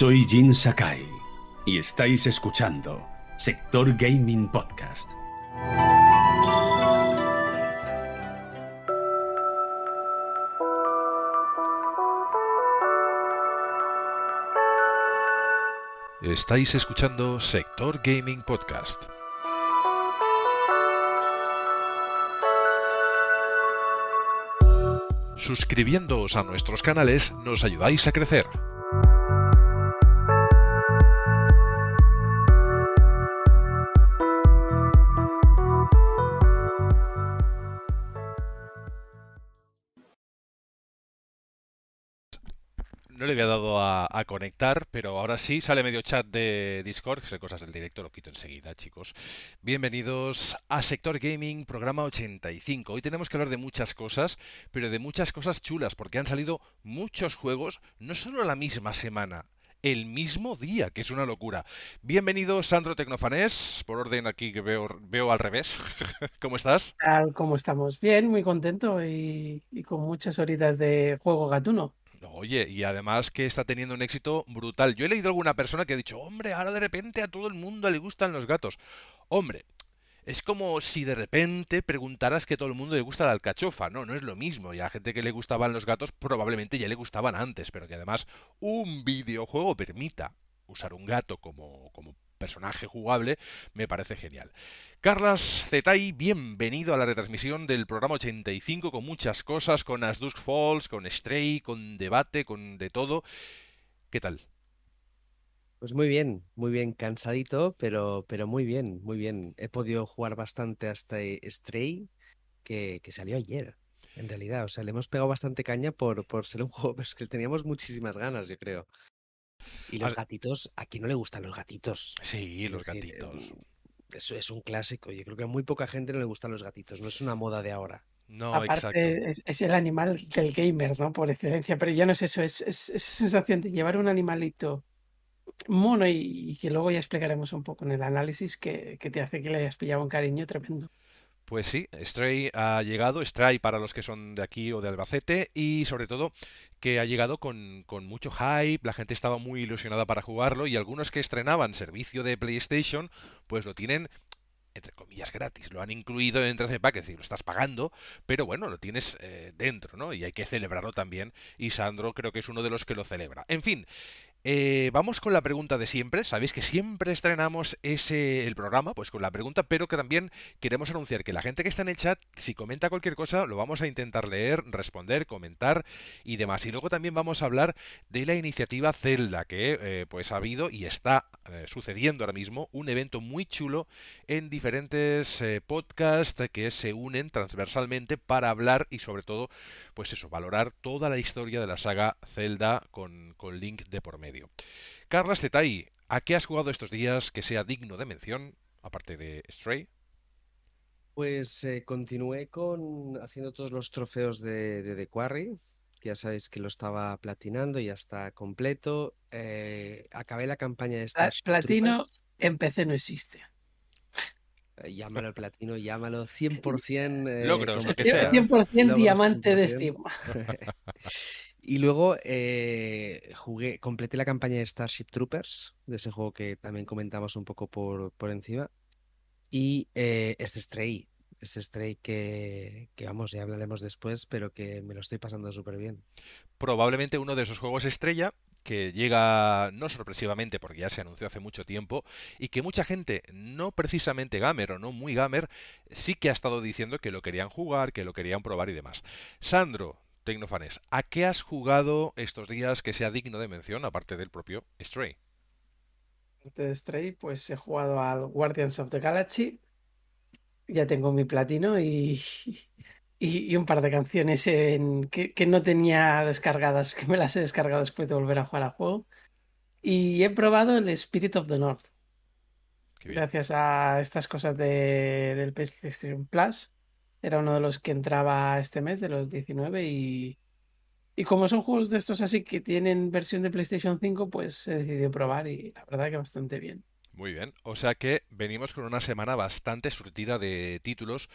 Soy Jin Sakai y estáis escuchando Sector Gaming Podcast. Estáis escuchando Sector Gaming Podcast. Suscribiéndoos a nuestros canales nos ayudáis a crecer. No le había dado a, conectar, pero ahora sí, sale medio chat de Discord, que son cosas del directo, lo quito enseguida, chicos. Bienvenidos a Sector Gaming, programa 85. Hoy tenemos que hablar de muchas cosas, pero de muchas cosas chulas, porque han salido muchos juegos, no solo la misma semana, el mismo día, que es una locura. Bienvenido, Sandro Tecnofanés, por orden aquí que veo, veo al revés. ¿Cómo estás? ¿Cómo estamos? Bien, muy contento y, y con muchas horitas de juego gatuno. Oye, y además que está teniendo un éxito brutal. Yo he leído alguna persona que ha dicho, hombre, ahora de repente a todo el mundo le gustan los gatos. Hombre, es como si de repente preguntaras que a todo el mundo le gusta la alcachofa. No, no es lo mismo. Y a gente que le gustaban los gatos probablemente ya le gustaban antes, pero que además un videojuego permita usar un gato como, como personaje jugable, me parece genial. Carlas Zetay, bienvenido a la retransmisión del programa 85 con muchas cosas, con As Dusk Falls, con Stray, con debate, con de todo. ¿Qué tal? Pues muy bien, muy bien, cansadito, pero, pero muy bien, muy bien. He podido jugar bastante hasta Stray, que, que salió ayer, en realidad. O sea, le hemos pegado bastante caña por, por ser un juego, pero es que teníamos muchísimas ganas, yo creo. Y los A- gatitos, ¿a quién no le gustan los gatitos? Sí, Es los decir, gatitos. em, Eso es un clásico. Yo creo que a muy poca gente no le gustan los gatitos, no es una moda de ahora. No, exacto. Aparte, es, es el animal del gamer, ¿no? Por excelencia, pero ya no es eso, es, es esa sensación de llevar un animalito mono y, y que luego ya explicaremos un poco en el análisis que, que te hace que le hayas pillado un cariño tremendo. Pues sí, Stray ha llegado, Stray para los que son de aquí o de Albacete, y sobre todo que ha llegado con, mucho hype, la gente estaba muy ilusionada para jugarlo, y algunos que estrenaban servicio de PlayStation, pues lo tienen entre comillas gratis, lo han incluido dentro de pack, es decir, lo estás pagando, pero bueno, lo tienes eh, dentro, ¿no? Y hay que celebrarlo también, y Sandro creo que es uno de los que lo celebra. En fin, eh, vamos con la pregunta de siempre. Sabéis que siempre estrenamos ese el programa, pues con la pregunta, pero que también queremos anunciar que la gente que está en el chat, si comenta cualquier cosa, lo vamos a intentar leer, responder, comentar y demás. Y luego también vamos a hablar de la iniciativa Zelda, que eh, pues ha habido y está eh, sucediendo ahora mismo un evento muy chulo en diferentes podcasts que se unen transversalmente para hablar y sobre todo, pues eso, valorar toda la historia de la saga Zelda con Link de por medio. Carlas Zetay, ¿a qué has jugado estos días que sea digno de mención, aparte de Stray? Pues eh, continué con haciendo todos los trofeos de, de The Quarry, que ya sabéis que lo estaba platinando, ya está completo. Eh, acabé la campaña de Pla- Starship Platino en PC no existe. Eh, Llámalo platino, llámalo 100% eh, Logros, lo que sea. 100% logros diamante de 100%. Steam. Y luego eh, jugué, completé la campaña de Starship Troopers, de ese juego que también comentamos un poco por, por encima. Y eh, es Stray, es Stray que, que vamos, ya hablaremos después, pero que me lo estoy pasando súper bien. Probablemente uno de esos juegos estrella que llega no sorpresivamente porque ya se anunció hace mucho tiempo y que mucha gente, no precisamente gamer o no muy gamer, sí que ha estado diciendo que lo querían jugar, que lo querían probar y demás. Sandro, Tecnofanes, ¿a qué has jugado estos días que sea digno de mención aparte del propio Stray? Aparte de Stray, pues he jugado al Guardians of the Galaxy. Ya tengo mi platino y, y, y un par de canciones en- que, que no tenía descargadas, que me las he descargado después de volver a jugar al juego. Y he probado el Spirit of the North. Gracias a estas cosas de, del PlayStation Plus. Era uno de los que entraba este mes, de los 19. Y, y como son juegos de estos así que tienen versión de PlayStation 5, pues he decidido probar y la verdad que bastante bien. Muy bien, o sea que venimos con una semana bastante surtida de títulos.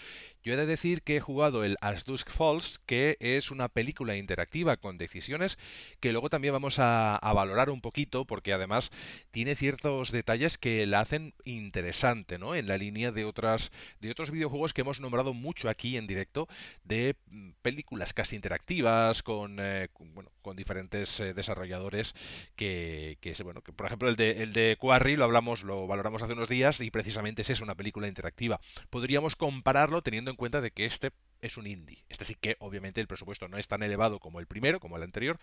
Yo he de decir que he jugado el As Dusk Falls, que es una película interactiva con decisiones que luego también vamos a, valorar un poquito, porque además tiene ciertos detalles que la hacen interesante, ¿no? En la línea de otras de otros videojuegos que hemos nombrado mucho aquí en directo, de mm, películas casi interactivas con, eh, bueno, con diferentes eh, desarrolladores que, que, bueno, que por ejemplo el de el de Quarry lo hablamos lo valoramos hace unos días y precisamente es una película interactiva. Podríamos compararlo teniendo en cuenta de que este es un indie. Este sí que obviamente el presupuesto no es tan elevado como el primero, como el anterior,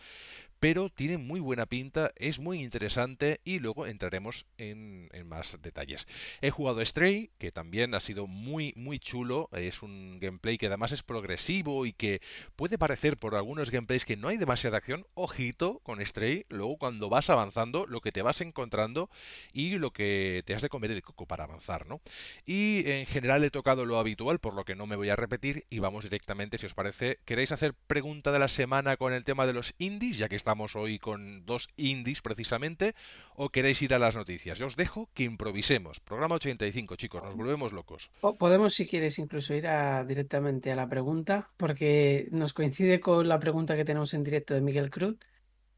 pero tiene muy buena pinta, es muy interesante y luego entraremos en, más detalles. He jugado Stray, que también ha sido muy muy chulo, es un gameplay que además es progresivo y que puede parecer por algunos gameplays que no hay demasiada acción, ojito con Stray, luego cuando vas avanzando lo que te vas encontrando y lo que te has de comer el coco para avanzar, ¿no? Y en general he tocado lo habitual, por lo que no me voy a repetir vamos directamente, si os parece. ¿Queréis hacer pregunta de la semana con el tema de los indies, ya que estamos hoy con dos indies precisamente? ¿O queréis ir a las noticias? Yo os dejo que improvisemos. Programa 85, chicos, nos volvemos locos. podemos, si quieres, incluso ir directamente a la pregunta, porque nos coincide con la pregunta que tenemos en directo de Miguel Cruz,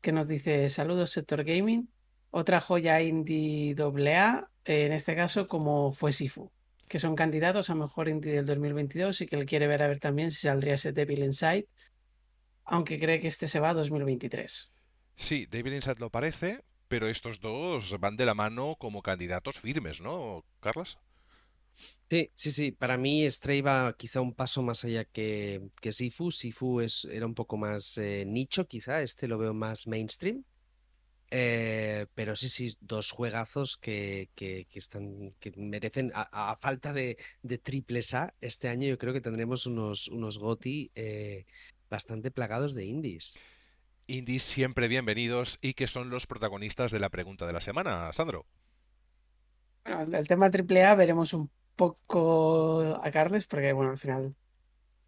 que nos dice: Saludos, sector gaming. Otra joya indie AA, en este caso, como fue Sifu que son candidatos a mejor indie del 2022 y que él quiere ver a ver también si saldría ese Devil Inside, aunque cree que este se va a 2023. Sí, Devil Inside lo parece, pero estos dos van de la mano como candidatos firmes, ¿no, Carlos? Sí, sí, sí. Para mí Stray va quizá un paso más allá que, que Sifu. Sifu es, era un poco más eh, nicho, quizá. Este lo veo más mainstream. Eh, pero sí, sí, dos juegazos que, que, están, que merecen, a, falta de, de triples A, este año yo creo que tendremos unos, unos GOTI eh, bastante plagados de indies. Indies siempre bienvenidos y que son los protagonistas de la pregunta de la semana, Sandro. Bueno, el tema triple A veremos un poco a Carles, porque bueno, al final,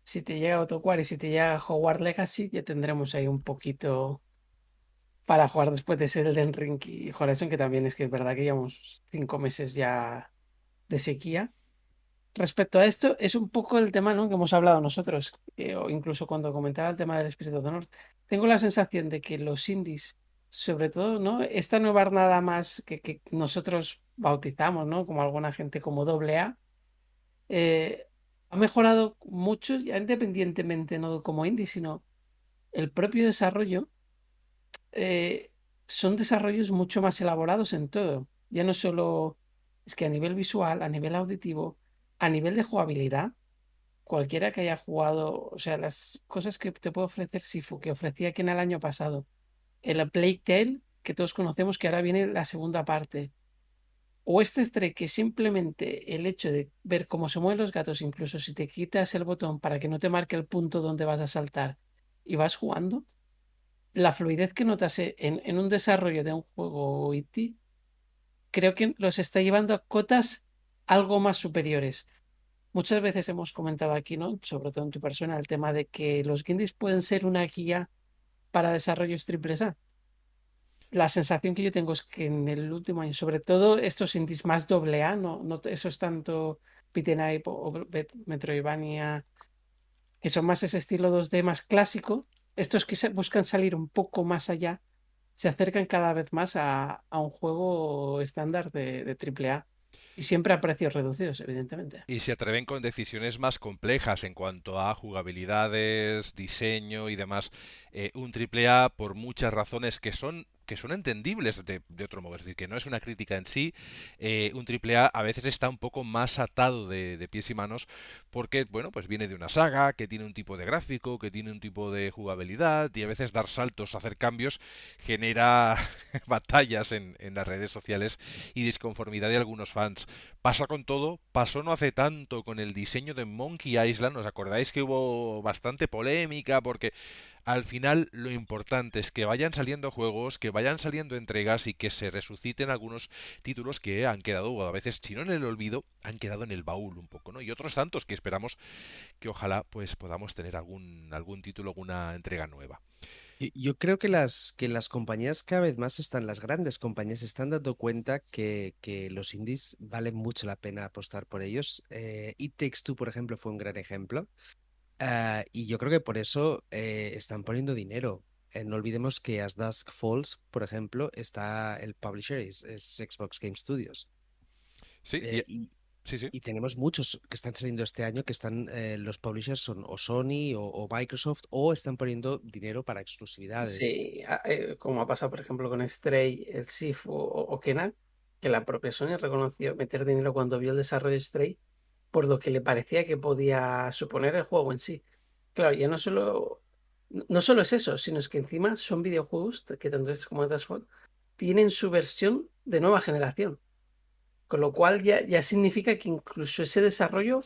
si te llega AutoQuar y si te llega Hogwarts Legacy, ya tendremos ahí un poquito para jugar después de ser el Ring y Horizon, que también es que es verdad que llevamos cinco meses ya de sequía. Respecto a esto, es un poco el tema ¿no? que hemos hablado nosotros, eh, o incluso cuando comentaba el tema del Espíritu de Honor. Tengo la sensación de que los indies, sobre todo, ¿no? esta nueva nada más que, que, nosotros bautizamos, ¿no? como alguna gente como doble A, eh, ha mejorado mucho, ya independientemente no como indie, sino el propio desarrollo eh, son desarrollos mucho más elaborados en todo. Ya no solo es que a nivel visual, a nivel auditivo, a nivel de jugabilidad, cualquiera que haya jugado, o sea, las cosas que te puede ofrecer Sifu, que ofrecía aquí en el año pasado, el Plague Tale, que todos conocemos que ahora viene la segunda parte, o este Stray que simplemente el hecho de ver cómo se mueven los gatos, incluso si te quitas el botón para que no te marque el punto donde vas a saltar y vas jugando, la fluidez que notase en, un desarrollo de un juego IT, creo que los está llevando a cotas algo más superiores. Muchas veces hemos comentado aquí, ¿no? Sobre todo en tu persona, el tema de que los indies pueden ser una guía para desarrollos triple A. La sensación que yo tengo es que en el último año, sobre todo estos indies más doble A, no, no eso es tanto Pit o Metroidvania, que son más ese estilo 2D más clásico, estos que buscan salir un poco más allá se acercan cada vez más a, un juego estándar de, de AAA. Y siempre a precios reducidos, evidentemente. Y se atreven con decisiones más complejas en cuanto a jugabilidades, diseño y demás. Eh, un AAA, por muchas razones que son que son entendibles de, otro modo, es decir, que no es una crítica en sí, eh, un AAA a veces está un poco más atado de, pies y manos porque, bueno, pues viene de una saga, que tiene un tipo de gráfico, que tiene un tipo de jugabilidad y a veces dar saltos, hacer cambios, genera batallas en, en las redes sociales y disconformidad de algunos fans. Pasa con todo, pasó no hace tanto con el diseño de Monkey Island, ¿os acordáis que hubo bastante polémica porque al final lo importante es que vayan saliendo juegos, que vayan saliendo entregas y que se resuciten algunos títulos que han quedado, a veces, si no en el olvido, han quedado en el baúl un poco, ¿no? Y otros tantos que esperamos que ojalá pues podamos tener algún, algún título, alguna entrega nueva. Yo creo que las, que las compañías cada vez más están, las grandes compañías están dando cuenta que, que los indies valen mucho la pena apostar por ellos. Eh, It Takes por ejemplo, fue un gran ejemplo. Ah, y yo creo que por eso eh, están poniendo dinero. Eh, no olvidemos que As Dusk Falls, por ejemplo, está el publisher, es, es Xbox Game Studios. Sí, Eh, y- y, sí, sí. y tenemos muchos que están saliendo este año que están, eh, los publishers son o Sony o, o Microsoft o están poniendo dinero para exclusividades. Sí, como ha pasado, por ejemplo, con Stray, el Sifu o, o Kenan, que la propia Sony reconoció meter dinero cuando vio el desarrollo de Stray por lo que le parecía que podía suponer el juego en sí. Claro, ya no solo, no solo es eso, sino es que encima son videojuegos que tanto este como Dashboard tienen su versión de nueva generación. Con lo cual ya, ya significa que incluso ese desarrollo,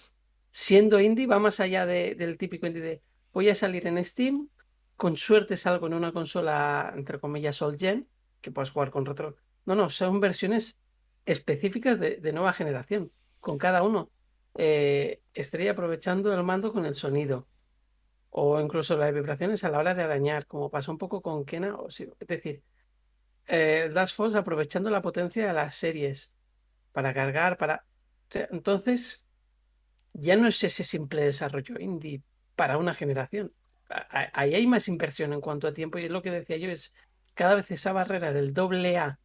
siendo indie, va más allá de- del típico indie de voy a salir en Steam, con suerte salgo en una consola, entre comillas, old gen, que puedas jugar con retro. No, no, son versiones específicas de nueva generación, con cada uno. Eh, Estrella aprovechando el mando con el sonido, o incluso las vibraciones a la hora de arañar, como pasó un poco con Kena. O sí, es decir, eh, Dash Force aprovechando la potencia de las series para cargar, para... entonces, ya no es ese simple desarrollo indie para una generación. Ahí hay más inversión en cuanto a tiempo y es lo que decía yo, es cada vez esa barrera del doble A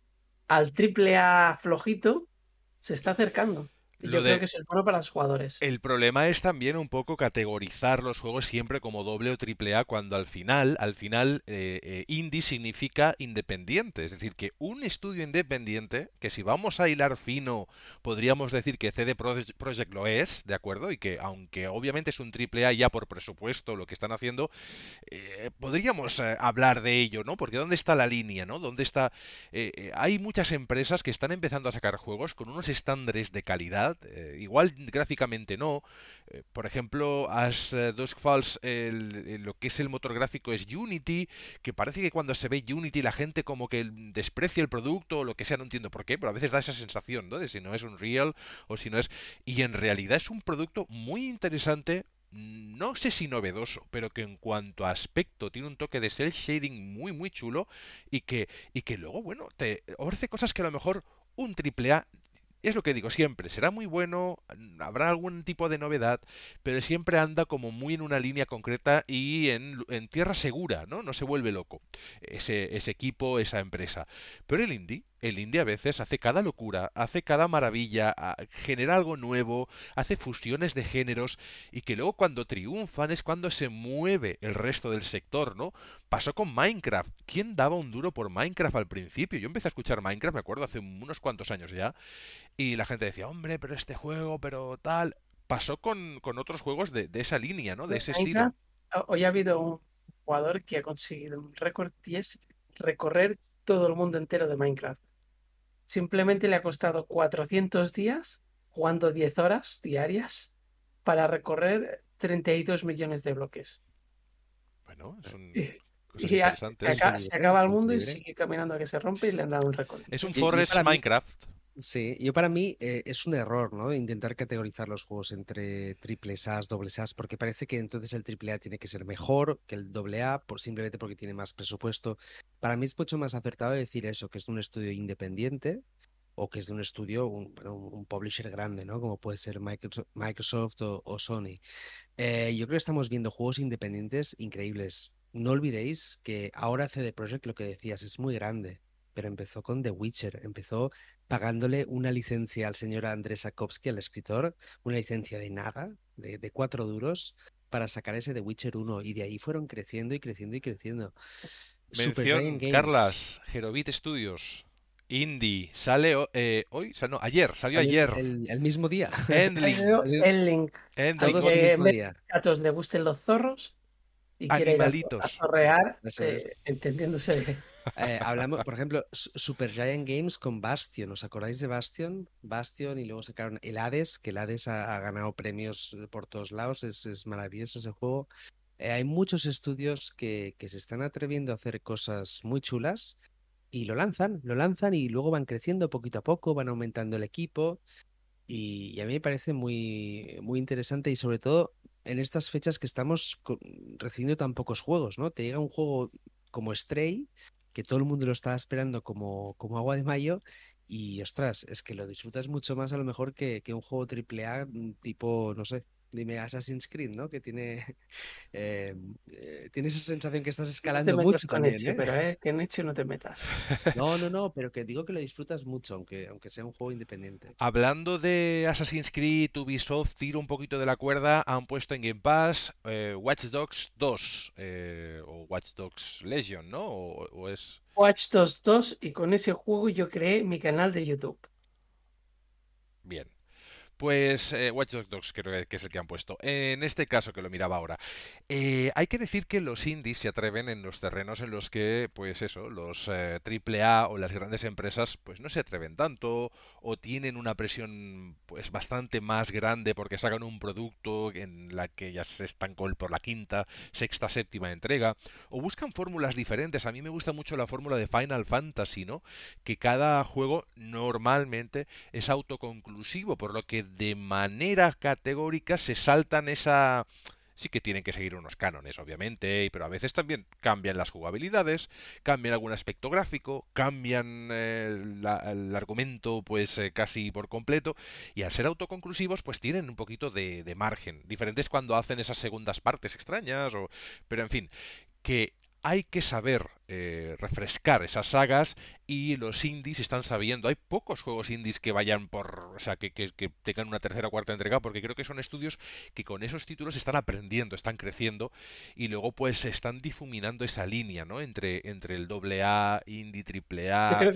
al triple A flojito se está acercando. Y yo creo que eso es bueno para los jugadores. El problema es también un poco categorizar los juegos siempre como doble o triple A cuando al final, al final, eh, eh, indie significa independiente. Es decir, que un estudio independiente, que si vamos a hilar fino, podríamos decir que CD Proj- Projekt lo es, ¿de acuerdo? Y que aunque obviamente es un triple A ya por presupuesto lo que están haciendo, eh, podríamos eh, hablar de ello, ¿no? Porque ¿dónde está la línea, ¿no? ¿Dónde está? hay muchas empresas que están empezando a sacar juegos con unos estándares de calidad, eh, igual gráficamente no. eh, por ejemplo, As eh, Dusk Falls, lo que es el motor gráfico es Unity, que parece que cuando se ve Unity la gente como que desprecia el producto o lo que sea, no entiendo por qué, pero a veces da esa sensación, ¿no? De si no es Unreal o si no es... Y en realidad es un producto muy interesante, no sé si novedoso, pero que en cuanto a aspecto tiene un toque de cel shading muy muy chulo y que, y que luego, bueno, te ofrece cosas que a lo mejor un triple A es lo que digo siempre, será muy bueno, habrá algún tipo de novedad, pero siempre anda como muy en una línea concreta y en, en tierra segura, ¿no? No se vuelve loco ese, ese equipo, esa empresa. Pero el indie, el indie a veces hace cada locura, hace cada maravilla, genera algo nuevo, hace fusiones de géneros y que luego cuando triunfan es cuando se mueve el resto del sector, ¿no? Pasó con Minecraft. ¿Quién daba un duro por Minecraft al principio? Yo empecé a escuchar Minecraft, me acuerdo, hace unos cuantos años ya, y la gente decía, hombre, pero este juego, pero tal. Pasó con, con otros juegos de, de esa línea, ¿no? De ese estilo. Minecraft, hoy ha habido un jugador que ha conseguido un récord y es recorrer todo el mundo entero de Minecraft. Simplemente le ha costado 400 días, jugando 10 horas diarias, para recorrer 32 millones de bloques. Bueno, cosas Y a- interesantes. se, acaba el mundo y sigue caminando a que se rompe y le han dado un récord. Es un Forest mí- Minecraft. Sí, yo para mí eh, es un error, ¿no? Intentar categorizar los juegos entre triples A's, dobles A's, porque parece que entonces el triple A tiene que ser mejor que el doble A, por, simplemente porque tiene más presupuesto. Para mí es mucho más acertado decir eso, que es de un estudio independiente o que es de un estudio, un, publisher grande, ¿no? Como puede ser Microsoft, Microsoft o, o Sony. Eh, yo creo que estamos viendo juegos independientes increíbles. No olvidéis que ahora CD Projekt, lo que decías, es muy grande, pero empezó con The Witcher, empezó pagándole una licencia al señor Andrés Sapkowski, al escritor, una licencia de nada, de, de cuatro duros, para sacar ese The Witcher 1, y de ahí fueron creciendo y creciendo y creciendo. Mención, Games, Carlas, Herobit Studios. Indie. Sale eh, hoy, o sea, no, ayer, salió ayer. El, el mismo día. Endling. Salió el link. Endling. Todos que el mismo día. A todos le gusten los zorros y Animalitos. Eso eh, entendiéndose. Eh, hablamos, por ejemplo, S- Supergiant Games con Bastion. ¿Os acordáis de Bastion? Bastion y luego sacaron el Hades, que el Hades ha, ha ganado premios por todos lados. Es, es maravilloso ese juego. Eh, hay muchos estudios que, que se están atreviendo a hacer cosas muy chulas y lo lanzan, lo lanzan y luego van creciendo poquito a poco, van aumentando el equipo. Y, y a mí me parece muy, muy interesante y sobre todo en estas fechas que estamos co- recibiendo tan pocos juegos, ¿no? Te llega un juego como Stray, que todo el mundo lo estaba esperando como, como agua de mayo. Y ostras, es que lo disfrutas mucho más a lo mejor que, que un juego AAA mm, tipo, no sé, dime Assassin's Creed, ¿no? Que tiene, eh, eh, tiene esa sensación que estás No te escalando metas mucho con también, Eche, ¿eh? pero eh, que en Eche no te metas. No, no, no, pero que digo que lo disfrutas mucho, aunque, aunque sea un juego independiente. Hablando de Assassin's Creed, Ubisoft, tiro un poquito de la cuerda, han puesto en Game Pass eh, Watch Dogs 2 eh, o Watch Dogs Legion, ¿no? O, o es... Watch Dogs 2 y con ese juego yo creé mi canal de YouTube. Pues eh, Watch Dogs creo que- es el que han puesto. En este caso, que lo miraba ahora, eh, hay que decir que los indies se atreven en los terrenos en los que, pues eso, los eh, triple A o las grandes empresas, pues no se atreven tanto o tienen una presión, pues bastante más grande porque sacan un producto en la que ya se están con- por la quinta, sexta, séptima entrega o buscan fórmulas diferentes. A mí me gusta mucho la fórmula de Final Fantasy, ¿no? Que cada juego normalmente es autoconclusivo, por lo que de manera categórica se saltan esa... Sí que tienen que seguir unos cánones, obviamente, pero a veces también cambian las jugabilidades, cambian algún aspecto gráfico, cambian eh, el argumento pues eh, casi por completo, y al ser autoconclusivos pues tienen un poquito de, de margen. Diferentes cuando hacen esas segundas partes extrañas, o... pero en fin, que hay que saber eh, refrescar esas sagas y los indies están sabiendo. Hay pocos juegos indies que vayan por, o sea, que, que- que tengan una tercera o cuarta entrega, porque creo que son estudios que con esos títulos están aprendiendo, están creciendo y luego pues están difuminando esa línea, ¿no? Entre, entre el doble A, indie, triple A,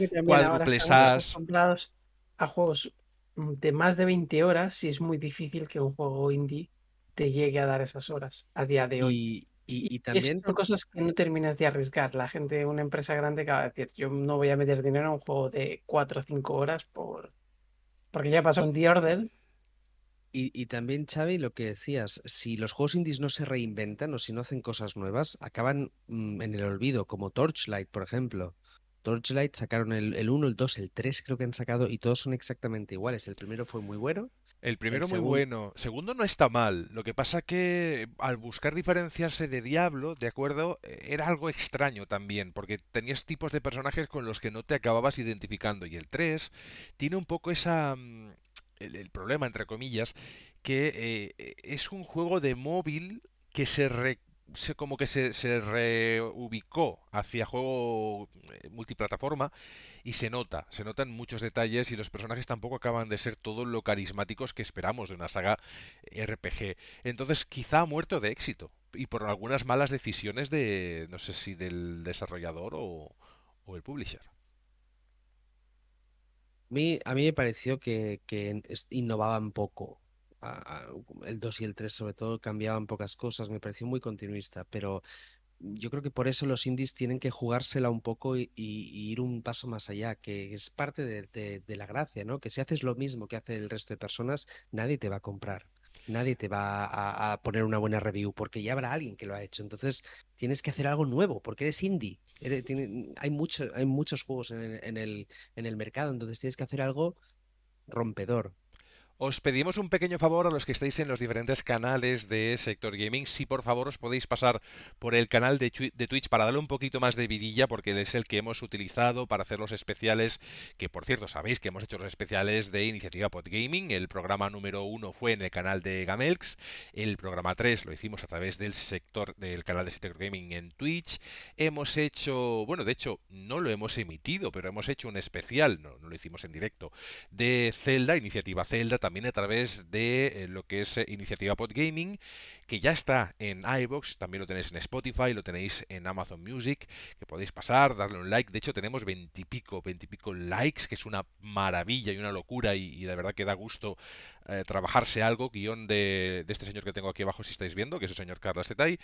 As. acostumbrados a juegos de más de 20 horas y es muy difícil que un juego indie te llegue a dar esas horas a día de hoy. Y, y, y también son por- cosas que no terminas de arriesgar. La gente, una empresa grande, acaba de decir, yo no voy a meter dinero en un juego de 4 o 5 horas por... porque ya pasó un The Order. Y, y también, Xavi, lo que decías, si los juegos indies no se reinventan o si no hacen cosas nuevas, acaban mm, en el olvido, como Torchlight, por ejemplo. Torchlight sacaron el, el 1, el 2, el 3 creo que han sacado y todos son exactamente iguales. El primero fue muy bueno, El primero muy segundo- bueno, segundo no está mal. Lo que pasa que al buscar diferenciarse de Diablo, de acuerdo, Eh, era algo extraño también, porque tenías tipos de personajes con los que no te acababas identificando. Y el 3 tiene un poco esa mm, el, el problema, entre comillas, que eh, eh, es un juego de móvil que se re- se- como que se, se reubicó hacia juego eh, multiplataforma y se nota, se notan muchos detalles y los personajes tampoco acaban de ser todo lo carismáticos que esperamos de una saga RPG. Entonces quizá ha muerto de éxito y por algunas malas decisiones de, no sé si del desarrollador o, o el publisher. A mí, me pareció que, que innovaban poco. El 2 y el 3 sobre todo cambiaban pocas cosas, me pareció muy continuista, pero yo creo que por eso los indies tienen que jugársela un poco y, ir un paso más allá, que es parte de, la gracia, ¿no? Que si haces lo mismo que hace el resto de personas, nadie te va a comprar. Nadie te va a, poner una buena review porque ya habrá alguien que lo ha hecho. Entonces tienes que hacer algo nuevo porque eres indie. Hay mucho, hay muchos juegos en el, en el mercado, entonces tienes que hacer algo rompedor. Os pedimos un pequeño favor a los que estáis en los diferentes canales de Sector Gaming, si por favor os podéis pasar por el canal de, Twi- de Twitch para darle un poquito más de vidilla, porque es el que hemos utilizado para hacer los especiales, que por cierto sabéis que hemos hecho los especiales de Iniciativa Podgaming, el programa número uno fue en el canal de Gamelx, el programa 3 lo hicimos a través del sector del canal de Sector Gaming en Twitch, hemos hecho, bueno, de hecho no lo hemos emitido, pero hemos hecho un especial, no, no lo hicimos en directo, de Zelda, Iniciativa Zelda, también a través de eh, lo que es eh, Iniciativa Podgaming, que ya está en iVoox, también lo tenéis en Spotify, lo tenéis en Amazon Music, que podéis pasar, darle un like. De hecho, tenemos veintipico, veintipico likes, que es una maravilla y una locura, y, de verdad que da gusto eh, trabajarse algo. Guión de, de este señor que tengo aquí abajo, si estáis viendo, que es el señor Carlos Zetay,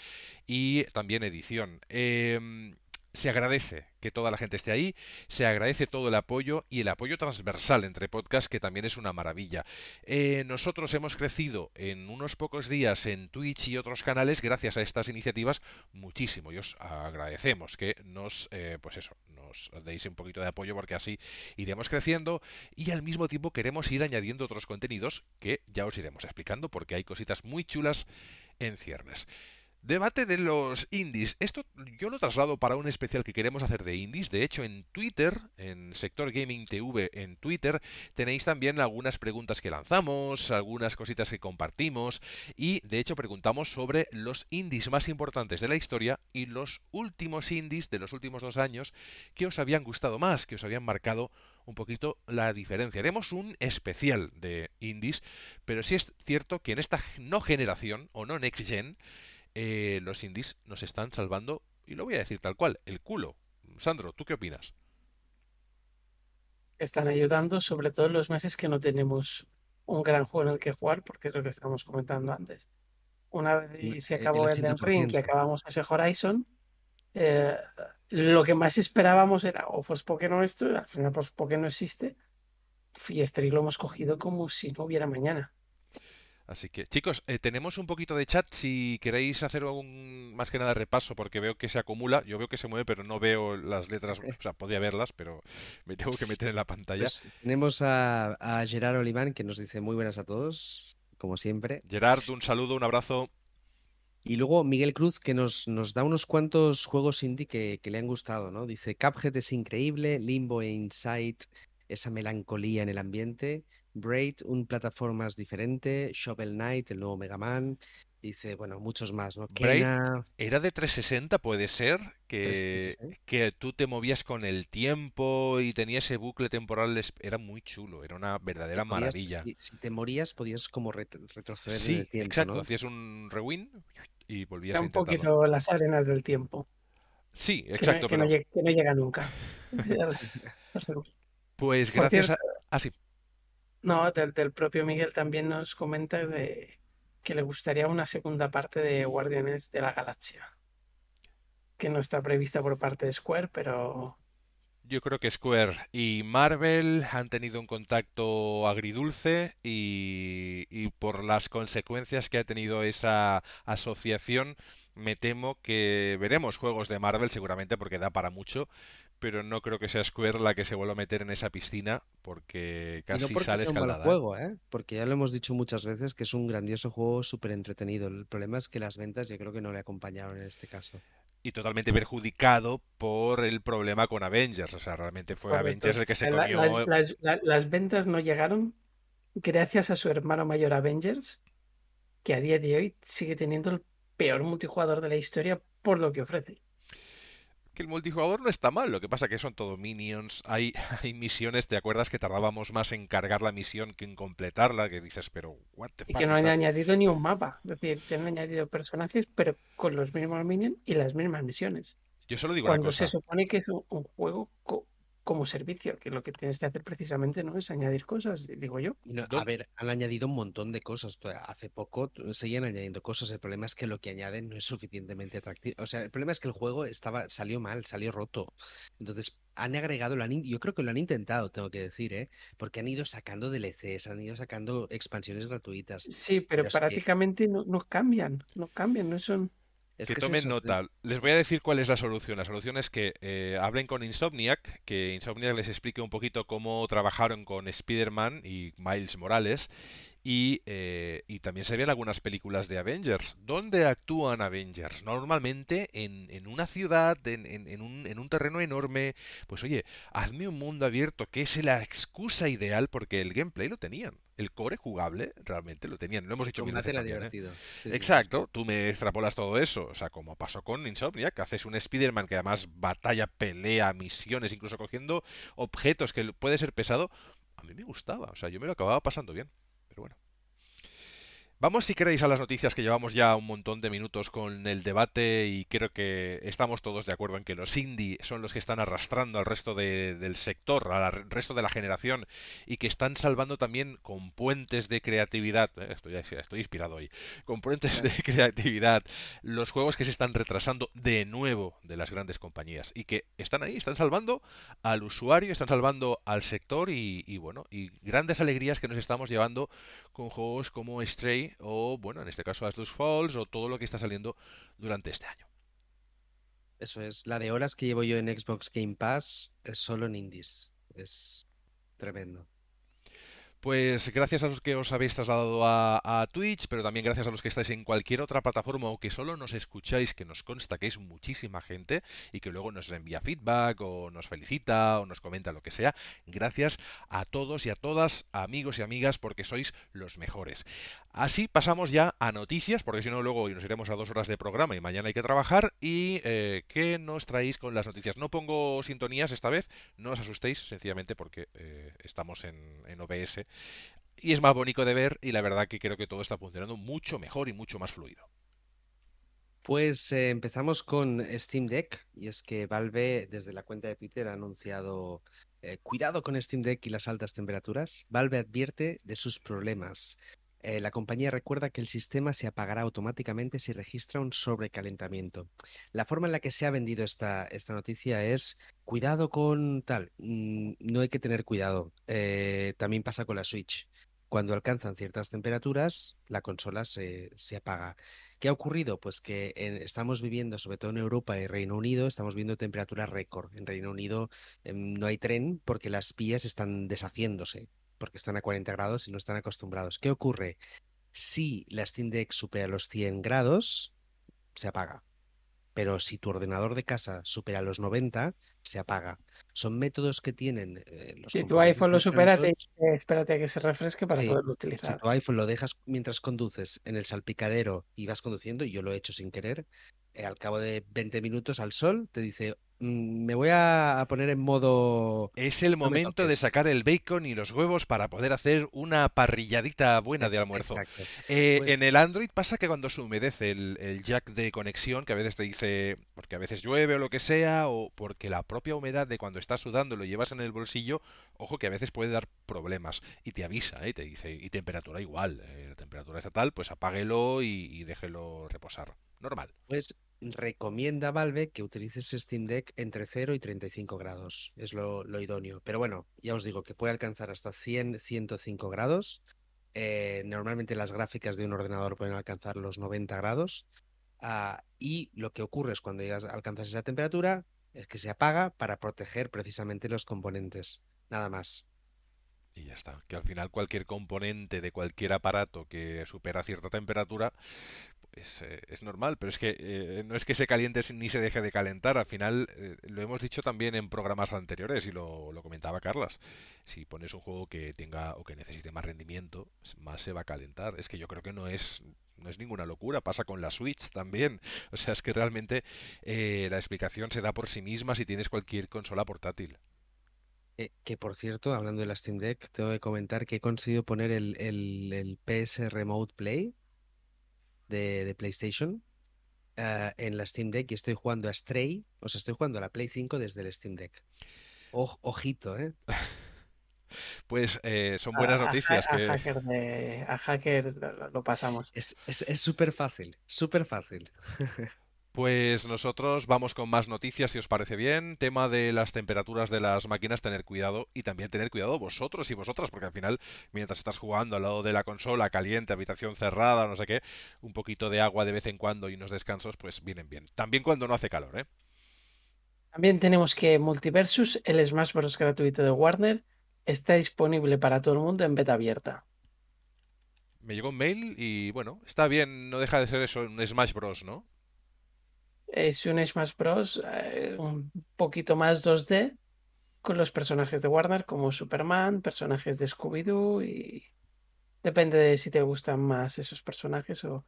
y también edición. Em, se agradece que toda la gente esté ahí, se agradece todo el apoyo y el apoyo transversal entre podcasts, que también es una maravilla. Eh, nosotros hemos crecido en unos pocos días en Twitch y otros canales gracias a estas iniciativas muchísimo y os agradecemos que nos, eh, pues eso, nos deis un poquito de apoyo porque así iremos creciendo y al mismo tiempo queremos ir añadiendo otros contenidos que ya os iremos explicando porque hay cositas muy chulas en ciernes. Debate de los indies. Esto yo lo traslado para un especial que queremos hacer de indies. De hecho, en Twitter, en Sector Gaming TV, en Twitter, tenéis también algunas preguntas que lanzamos, algunas cositas que compartimos y de hecho preguntamos sobre los indies más importantes de la historia y los últimos indies de los últimos dos años que os habían gustado más, que os habían marcado un poquito la diferencia. Haremos un especial de indies, pero sí es cierto que en esta no generación o no next gen, eh, los indies nos están salvando, y lo voy a decir tal cual, el culo. Sandro, ¿tú qué opinas? Están ayudando, sobre todo en los meses que no tenemos un gran juego en el que jugar, porque es lo que estábamos comentando antes. Una vez se acabó el, el Ring y acabamos ese Horizon, eh, lo que más esperábamos era o Forspoken o esto, al final Forspoken no existe, y este lo hemos cogido como si no hubiera mañana. Así que, chicos, eh, tenemos un poquito de chat. Si queréis hacer un más que nada repaso, porque veo que se acumula. Yo veo que se mueve, pero no veo las letras. O sea, podía verlas, pero me tengo que meter en la pantalla. Pues tenemos a, a Gerard Oliván que nos dice muy buenas a todos, como siempre. Gerard, un saludo, un abrazo. Y luego Miguel Cruz que nos, nos da unos cuantos juegos indie que, que le han gustado, ¿no? Dice Cuphead es increíble, Limbo e Insight, esa melancolía en el ambiente, Braid, un plataformas diferente, Shovel Knight, el nuevo Mega Man. Dice, bueno, muchos más, ¿no? Braid Kena, era de 360, puede ser, que, 360. que tú te movías con el tiempo y tenía ese bucle temporal. Era muy chulo, era una verdadera podías- maravilla. Si, si te morías, podías como ret- retroceder en Sí, el tiempo, exacto. ¿no? Hacías un rewind y volvías Era a un poquito las arenas del tiempo, Sí, que no, exacto, que no llega, que no llega nunca. pues gracias cierto, a... Ah, sí. no, del, del propio Miguel también nos comenta de que le gustaría una segunda parte de Guardianes de la Galaxia, que no está prevista por parte de Square, pero Yo creo que Square y Marvel han tenido un contacto agridulce y, y por las consecuencias que ha tenido esa asociación, me temo que veremos juegos de Marvel seguramente porque da para mucho, pero no creo que sea Square la que se vuelva a meter en esa piscina porque Y no casi porque sale sea un mal escaldada. ¿eh? juego, ¿eh? Porque ya lo hemos dicho muchas veces que es un grandioso juego súper entretenido. El problema es que las ventas yo creo que no le acompañaron en este caso. Y totalmente perjudicado por el problema con Avengers. O sea, realmente fue correcto. Avengers el que se comió. las, las- la- las ventas no llegaron gracias a su hermano mayor Avengers, que a día de hoy sigue teniendo el peor multijugador de la historia por lo que ofrece. Que el multijugador no está mal, lo que pasa que son todo minions, hay, hay misiones, ¿te acuerdas que tardábamos más en cargar la misión que en completarla? Que dices, pero what the Y fuck, que no han añadido ni un mapa. Es decir, te han añadido personajes, pero con los mismos minions y las mismas misiones. Yo solo digo una Cuando se cosa, supone que es un, un juego co- como servicio, que lo que tienes que hacer precisamente no es añadir cosas, digo yo. No- a ¿Dó- ver, han añadido un montón de cosas. Hace poco seguían añadiendo cosas. El problema es que lo que añaden no es suficientemente atractivo. O sea, el problema es que el juego estaba, salió mal, salió roto. Entonces, han agregado, lo han yo creo que lo han intentado, tengo que decir, ¿eh? Porque han ido sacando DLCs, han ido sacando expansiones gratuitas. Sí, pero Pero es que, prácticamente no, no cambian, no cambian, no son... es que tomen nota. Les voy a decir cuál es la solución. La solución es que eh, hablen con Insomniac, que Insomniac les explique un poquito cómo trabajaron con Spider-Man y Miles Morales. Y, eh, y también se ven algunas películas de Avengers. ¿Dónde actúan Avengers? Normalmente en, en una ciudad, en, en- en un, en un terreno enorme. Pues oye, hazme un mundo abierto, que es la excusa ideal, porque el gameplay lo tenían. El core jugable realmente lo tenían. Lo hemos dicho mil veces también, ¿eh? divertido. Sí, sí, sí, sí. Exacto, tú me extrapolas todo eso, o sea, como pasó con Insomniac, que haces un Spider-Man que además batalla, pelea, misiones, incluso cogiendo objetos que puede ser pesado, a mí me gustaba, o sea, yo me lo acababa pasando bien, pero bueno. Vamos, si queréis, a las noticias que llevamos ya un montón de minutos con el debate y creo que estamos todos de acuerdo en que los indie son los que están arrastrando al resto de- del sector, al resto de la generación y que están salvando también con puentes de creatividad. eh, Estoy, estoy inspirado hoy. Con puentes de creatividad los juegos que se están retrasando de nuevo de las grandes compañías y que están ahí, están salvando al usuario, están salvando al sector y, y bueno, y grandes alegrías que nos estamos llevando con juegos como Stray o, bueno, en este caso Aslus Falls o todo lo que está saliendo durante este año. Eso es. La de horas que llevo yo en Xbox Game Pass es solo en indies. Es tremendo. Pues gracias a los que os habéis trasladado a, Twitch, pero también gracias a los que estáis en cualquier otra plataforma o que solo nos escucháis, que nos consta que es muchísima gente y que luego nos envía feedback o nos felicita o nos comenta lo que sea. Gracias a todos y a todas, amigos y amigas, porque sois los mejores. Así pasamos ya a noticias, porque si no luego nos iremos a dos horas de programa y mañana hay que trabajar. ¿Y eh, qué nos traéis con las noticias? No pongo sintonías esta vez, no os asustéis, sencillamente porque eh, estamos en OBS y es más bonito de ver y la verdad que creo que todo está funcionando mucho mejor y mucho más fluido. Pues eh, empezamos con Steam Deck y es que Valve desde la cuenta de Twitter ha anunciado eh, cuidado con Steam Deck y las altas temperaturas. Valve advierte de sus problemas. Eh, la compañía recuerda que el sistema se apagará automáticamente si registra un sobrecalentamiento. La forma en la que se ha vendido esta, esta noticia es cuidado con tal. Mm, no hay que tener cuidado. Eh, también pasa con la Switch. Cuando alcanzan ciertas temperaturas, la consola se, se apaga. ¿Qué ha ocurrido? Pues que en, estamos viviendo, sobre todo en Europa y Reino Unido, estamos viendo temperaturas récord. En Reino Unido eh, no hay tren porque las vías están deshaciéndose porque están a 40 grados y no están acostumbrados. ¿Qué ocurre? Si la Steam Deck supera los 100 grados, se apaga. Pero si tu ordenador de casa supera los 90, se apaga. Son métodos que tienen eh, los Si tu iPhone lo supera, te, espérate a que se refresque para Sí, poderlo utilizar. Si tu iPhone lo dejas mientras conduces en el salpicadero y vas conduciendo, y yo lo he hecho sin querer, eh, al cabo de 20 minutos al sol, te dice, "Mm, me voy a poner en modo... Es el No momento de toques". sacar el bacon y los huevos para poder hacer una parrilladita buena de almuerzo. Eh, Pues- En el Android pasa que cuando se humedece el, el jack de conexión, que a veces te dice, porque a veces llueve o lo que sea, o porque la propia humedad de cuando estás sudando lo llevas en el bolsillo, ojo que a veces puede dar problemas y te avisa, ¿eh? te dice, y temperatura igual, eh, la temperatura está tal, pues apáguelo y, y déjelo reposar. Normal. Pues recomienda Valve que utilices Steam Deck entre 0 y 35 grados. Es lo, idóneo. Pero bueno, ya os digo que puede alcanzar hasta 100, 105 grados. Eh, normalmente las gráficas de un ordenador pueden alcanzar los 90 grados. Ah, y lo que ocurre es cuando llegas, alcanzas esa temperatura, es que se apaga para proteger precisamente los componentes. Nada más. Y ya está. Que al final cualquier componente de cualquier aparato que supera cierta temperatura, pues eh, es normal, pero es que eh, no es que se caliente ni se deje de calentar. Al final eh, lo hemos dicho también en programas anteriores y lo, lo comentaba Carlas. Si pones un juego que tenga o que necesite más rendimiento, más se va a calentar. Es que yo creo que no es no es ninguna locura. Pasa con la Switch también. O sea, es que realmente la explicación se da por sí misma si tienes cualquier consola portátil. Que por cierto, hablando de la Steam Deck, tengo que comentar que he conseguido poner el, el- el PS Remote Play de, de PlayStation ah, en la Steam Deck y estoy jugando a Stray, o sea, estoy jugando a la Play 5 desde el Steam Deck. Oj- ojito, ¿eh? Pues eh, son A- buenas a, noticias a que hacker, de- a hacker lo, pasamos. Es es- es súper fácil, súper fácil. Pues nosotros vamos con más noticias, si os parece bien. Tema de las temperaturas de las máquinas, tener cuidado y también tener cuidado vosotros y vosotras, porque al final, mientras estás jugando al lado de la consola, caliente, habitación cerrada, no sé qué, un poquito de agua de vez en cuando y unos descansos, pues vienen bien. También cuando no hace calor, ¿eh? También tenemos que Multiversus, el Smash Bros. gratuito de Warner, está disponible para todo el mundo en beta abierta. Me llegó un mail y bueno, está bien, no deja de ser eso, un Smash Bros, ¿no? Es un Smash Bros. eh, un poquito más 2D con los personajes de Warner como Superman, personajes de Scooby-Doo y depende de si te gustan más esos personajes o...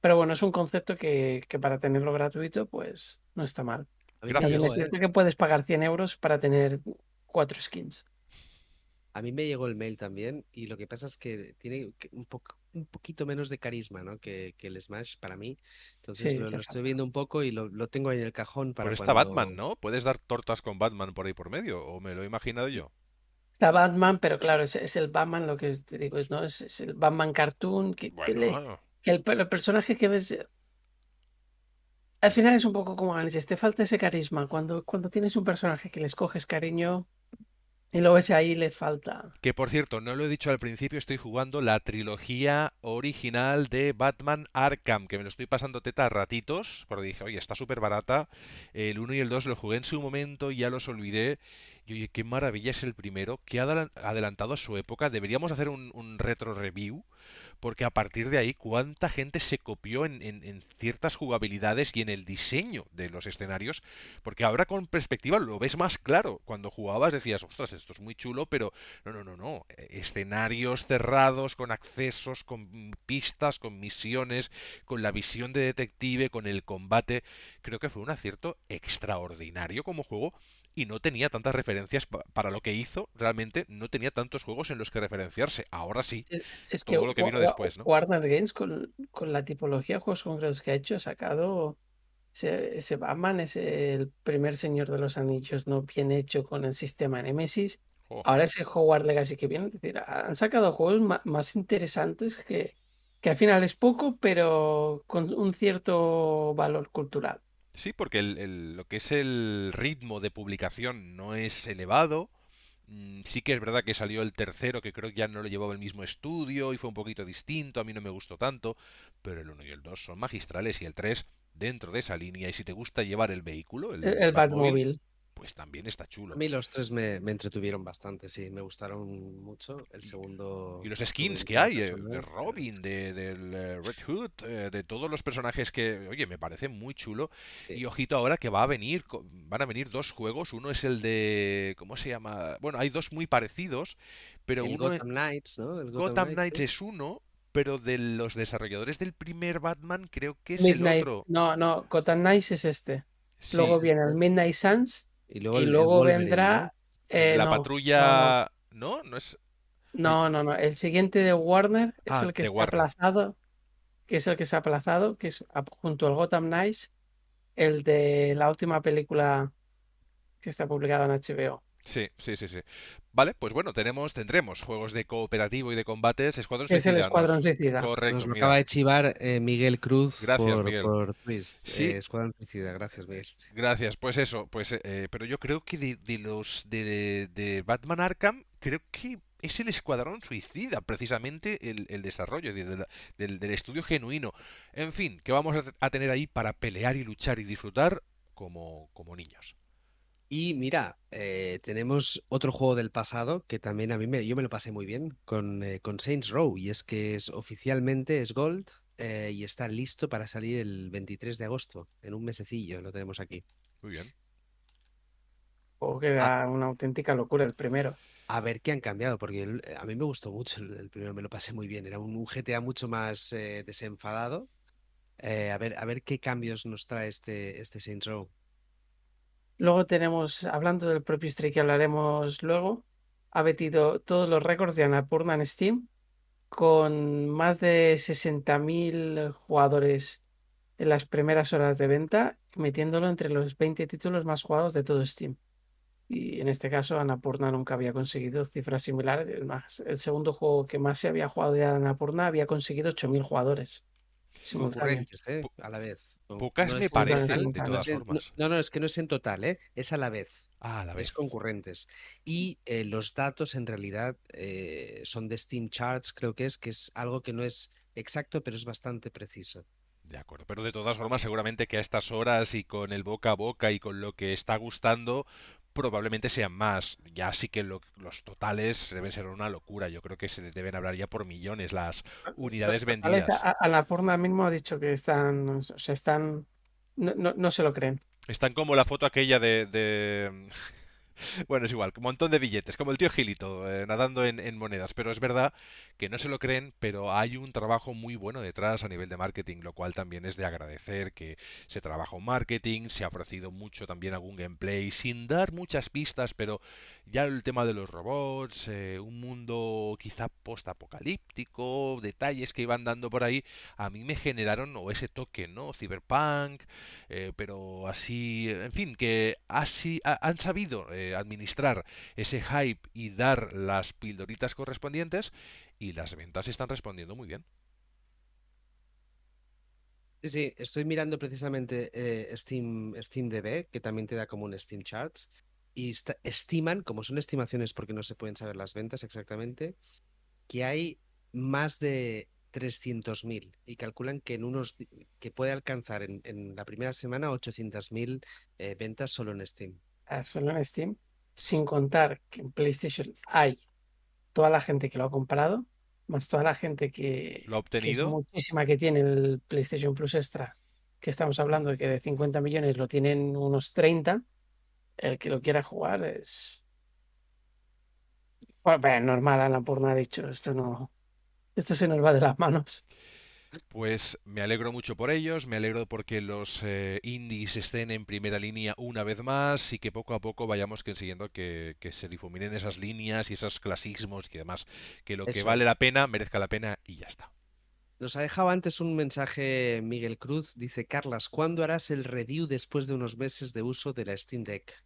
Pero bueno, es un concepto que, que para tenerlo gratuito pues no está mal. Gracias. Es ¿eh? cierto que puedes pagar 100 euros para tener cuatro skins. A mí me llegó el mail también y lo que pasa es que tiene un poquito menos de carisma, ¿no? que, que el Smash para mí. Entonces Sí, lo, le lo estoy viendo un poco y lo, lo tengo ahí en el cajón para Pero está cuando... Batman, ¿no? ¿Puedes dar tortas con Batman por ahí por medio? ¿O me lo he imaginado yo? Está Batman, pero claro, es, es el Batman, lo que es- te digo, es, ¿no? es, es el Batman cartoon, que, que le- Bueno, que el, el personaje que ves... eh, Al final es un poco como Análisis, te falta ese carisma. Cuando, cuando tienes un personaje que les coges cariño y lo ves ahí, le falta. Que por cierto, no lo he dicho al principio, estoy jugando la trilogía original de Batman Arkham, que me lo estoy pasando teta a ratitos, porque dije, oye, está súper barata. El 1 y el 2 lo jugué en su momento, ya los olvidé. Y oye, qué maravilla es el primero, que ha adela- adelantado a su época. Deberíamos hacer un, retro review porque a partir de ahí, cuánta gente se copió en, en- ciertas jugabilidades y en el diseño de los escenarios, porque ahora con perspectiva lo ves más claro. Cuando jugabas decías, ostras, esto es muy chulo, pero no, no, no, no. Eh, Escenarios cerrados, con accesos, con pistas, con misiones, con la visión de detective, con el combate. Creo que fue un acierto extraordinario como juego. Y no tenía tantas referencias pa- para lo que hizo, realmente no tenía tantos juegos en los que referenciarse. Ahora sí, Es, es que todo lo que vino después, ¿no? Warner Games con, con la tipología de juegos concretos que ha hecho ha sacado ese, ese Batman, es el primer Señor de los Anillos no bien hecho con el sistema Nemesis. Jo. Ahora ese Hogwarts Legacy que viene, es decir, han sacado juegos ma- más interesantes que, que al final es poco, pero con un cierto valor cultural. Sí, porque el- el- lo que es el ritmo de publicación no es elevado. Mm, Sí que es verdad que salió el tercero, que creo que ya no lo llevaba el mismo estudio y fue un poquito distinto, a mí no me gustó tanto, pero el uno y el 2 son magistrales y el 3 dentro de esa línea y si te gusta llevar el vehículo, el, El. Pues también está A chulo. mí los tres me, me entretuvieron bastante, sí, me gustaron mucho. El segundo Y los skins que hay, eh, de Robin, de, del eh, Red Hood, eh, de todos los personajes que, oye, me parece muy chulo. Sí. Y ojito ahora que va a venir, van a venir dos juegos. Uno es el de, ¿cómo se llama? Bueno, hay dos muy parecidos, pero El uno, es- Gotham Knights, ¿no? El Gotham Knights, es uno, pero de los desarrolladores del primer Batman creo que es el otro. no, no, Gotham Knights es este. Sí, Luego es viene el. Midnight Suns Y luego y el, el luego Wolverine, vendrá. eh, la no, no, no. patrulla, ¿no? No es No, no, no. El siguiente de Warner es Ah, el que está Warner. aplazado, que es el que se ha aplazado, que es junto al Gotham Knights, el de la última película que está publicada en HBO. Sí, sí, sí, sí. Vale, pues bueno, tenemos, tendremos juegos de cooperativo y de combates. Escuadrón Es el Suicida, nos- Escuadrón Suicida. Correcto, Nos lo acaba de chivar eh, Miguel Cruz Gracias, por, Miguel. por Twist. Sí. Eh, Escuadrón Suicida, gracias, Miguel. Gracias, pues eso, pues eh, pero yo creo que de, de los de, de Batman Arkham, creo que es el Escuadrón Suicida, precisamente el, el desarrollo de- de la- del, del estudio genuino. En fin, que vamos a, a tener ahí para pelear y luchar y disfrutar como, como niños. Y mira, eh, tenemos otro juego del pasado que también a mí me, yo me lo pasé muy bien con, eh, con Saints Row y es que es oficialmente es Gold eh, y está listo para salir el 23 de agosto, en un mesecillo lo tenemos aquí. Muy bien. O que era una auténtica locura el primero. A ver qué han cambiado, porque el- a mí me gustó mucho el, el primero, me lo pasé muy bien, era un, un GTA mucho más eh, desenfadado. Eh, a ver, a ver qué cambios nos trae este, este Saints Row. Luego tenemos, hablando del propio Stray que hablaremos luego, ha batido todos los récords de Annapurna en Steam con más de 60.000 jugadores en las primeras horas de venta, metiéndolo entre los 20 títulos más jugados de todo Steam. Y en este caso, Annapurna nunca había conseguido cifras similares. El segundo juego que más se había jugado de Annapurna había conseguido 8.000 jugadores. Concurrentes, ¿eh? A la vez. No- Pocas no me parecen, total, de todas formas. No, no, es que no es en total, ¿eh? Es a la vez. Ah, a la vez. Es concurrentes. Y eh, los datos en realidad eh, son de Steam Charts, creo que es, que es algo que no es exacto, pero es bastante preciso. De acuerdo, pero de todas formas, seguramente que a estas horas y con el boca a boca y con lo que está gustando, probablemente sean más. Ya sí que lo- los totales deben ser una locura. Yo creo que se deben hablar ya por millones las unidades vendidas. a- a- Annapurna mismo ha dicho que están, o sea, están, no, no, no se lo creen. Están como la foto aquella de, de- Bueno, es igual, un montón de billetes, como el tío Gilito, eh, nadando en, en monedas. Pero es verdad que no se lo creen, pero hay un trabajo muy bueno detrás a nivel de marketing, lo cual también es de agradecer que se trabaja un marketing, se ha ofrecido mucho también algún gameplay, sin dar muchas pistas, pero ya el tema de los robots, eh, un mundo quizá post-apocalíptico, detalles que iban dando por ahí, a mí me generaron o ese toque, ¿no? Cyberpunk, eh, pero así, en fin, que así ha- han sabido eh, administrar ese hype y dar las pildoritas correspondientes y las ventas están respondiendo muy bien. Sí, sí, estoy mirando precisamente eh, Steam, SteamDB, que también te da como un Steam Charts, y estiman, como son estimaciones porque no se pueden saber las ventas exactamente, que hay más de 300.000 y calculan que en unos que puede alcanzar en, en la primera semana 800.000 eh, ventas solo en Steam. Solo en Steam. sin contar que en PlayStation hay toda la gente que lo ha comprado, más toda la gente que, Lo ha que obtenido. muchísima que tiene el PlayStation Plus Extra, que estamos hablando de que de 50 millones lo tienen unos 30, el que lo quiera jugar es... Bueno, normal, Ana Purna ha dicho, esto no, esto se nos va de las manos. Pues me alegro mucho por ellos, me alegro porque los eh, indies estén en primera línea una vez más y que poco a poco vayamos consiguiendo que, que se difuminen esas líneas y esos clasismos y demás, que lo que vale es. la pena merezca la pena y ya está. Nos ha dejado antes un mensaje Miguel Cruz. Dice, Carlas, ¿cuándo harás el review después de unos meses de uso de la Steam Deck?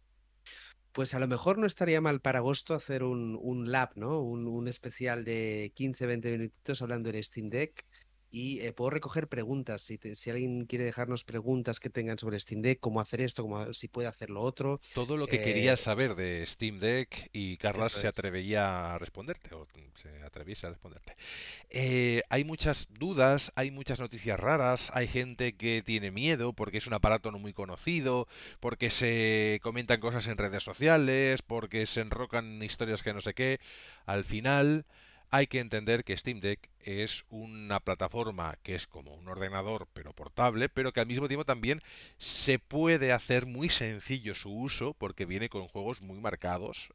Pues a lo mejor no estaría mal para agosto hacer un, un lab, ¿no? Un, un especial de 15-20 minutitos hablando de la Steam Deck. Y eh, puedo recoger preguntas. Si, te- si alguien quiere dejarnos preguntas que tengan sobre Steam Deck, cómo hacer esto, cómo, si puede hacer lo otro. Todo lo que Eh, querías saber de Steam Deck y Carlas se es. atrevía a responderte o se atreviese a responderte. Eh, hay muchas dudas, hay muchas noticias raras, hay gente que tiene miedo porque es un aparato no muy conocido, porque se comentan cosas en redes sociales, porque se enrocan historias que no sé qué. Al final hay que entender que Steam Deck es una plataforma que es como un ordenador pero portable, pero que al mismo tiempo también se puede hacer muy sencillo su uso porque viene con juegos muy marcados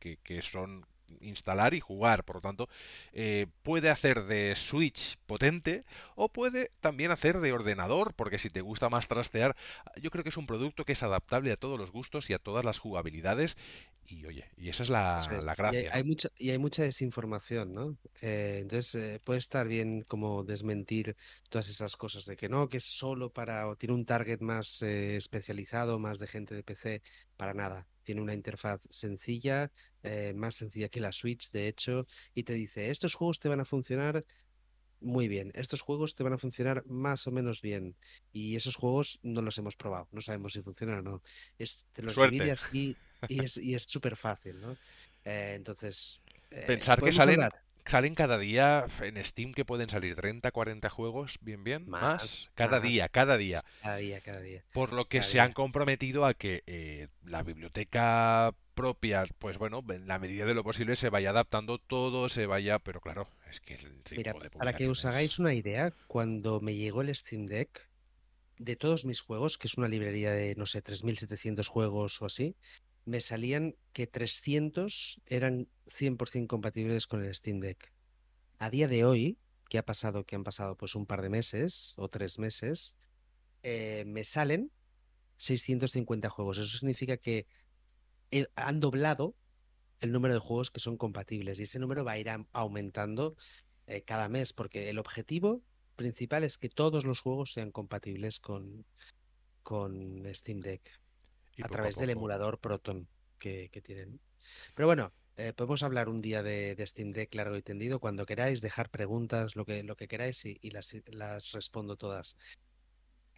que, que son instalar y jugar. Por lo tanto, eh, puede hacer de Switch potente o puede también hacer de ordenador, porque si te gusta más trastear, yo creo que es un producto que es adaptable a todos los gustos y a todas las jugabilidades. Y oye, y esa es la, Y hay, gracia, hay ¿no? mucha, y hay mucha desinformación, ¿no? Eh, entonces eh, puede estar bien como desmentir todas esas cosas de que no, que es solo para, o tiene un target más especializado, más de gente de PC, para nada. Tiene una interfaz sencilla, eh, más sencilla que la Switch, de hecho, y te dice, estos juegos te van a funcionar muy bien, estos juegos te van a funcionar más o menos bien, y esos juegos no los hemos probado, no sabemos si funcionan o no. Es, te los divide Suerte. así y es, y es súper fácil, ¿no? Eh, entonces, eh, Pensar que salen, hablar salen cada día en Steam que pueden salir 30, 40 juegos, bien, bien, más, más, cada más, día, cada día. cada día, cada día, Por lo que cada se han comprometido a que eh, la biblioteca propia, pues bueno, en la medida de lo posible se vaya adaptando todo, se vaya, pero claro, es que el Mira, ritmo de para que os hagáis una idea, cuando me llegó el Steam Deck, de todos mis juegos, que es una librería de, no sé, 3.700 juegos o así, me salían que 300 eran 100% compatibles con el Steam Deck. A día de hoy, que ha pasado, que han pasado pues un par de meses o tres meses, eh, me salen 650 juegos. Eso significa que han doblado el número de juegos que son compatibles y ese número va a ir aumentando eh, cada mes porque el objetivo principal es que todos los juegos sean compatibles con, con Steam Deck Y a través del emulador Proton que, que tienen. Pero bueno, eh, podemos hablar un día de, de Steam Deck largo y tendido cuando queráis, dejar preguntas, lo que, lo que queráis y, y las, las respondo todas.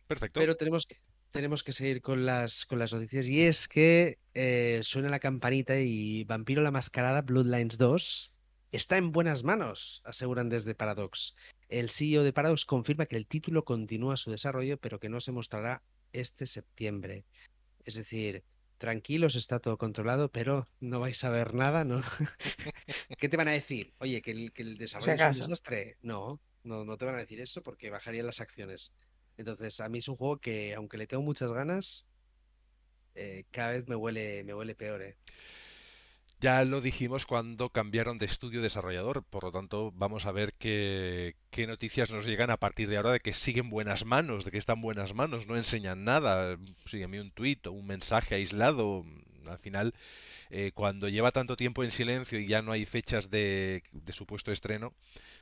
Perfecto. Pero tenemos que, tenemos que seguir con las, con las noticias y es que eh, suena la campanita y Vampiro la Mascarada Bloodlines 2 está en buenas manos, aseguran desde Paradox. El CEO de Paradox confirma que el título continúa su desarrollo, pero que no se mostrará este septiembre. Es decir, tranquilos, está todo controlado, pero no vais a ver nada, ¿no? ¿Qué te van a decir? Oye, que el, que el desarrollo es un desastre. No, no, no te van a decir eso porque bajarían las acciones. Entonces, a mí es un juego que, aunque le tengo muchas ganas, eh, cada vez me huele, me huele peor, ¿eh? Ya lo dijimos cuando cambiaron de estudio desarrollador, por lo tanto vamos a ver qué, noticias nos llegan a partir de ahora de que siguen buenas manos, de que están buenas manos, no enseñan nada, sígueme un tuit o un mensaje aislado, al final eh, cuando lleva tanto tiempo en silencio y ya no hay fechas de, de supuesto estreno,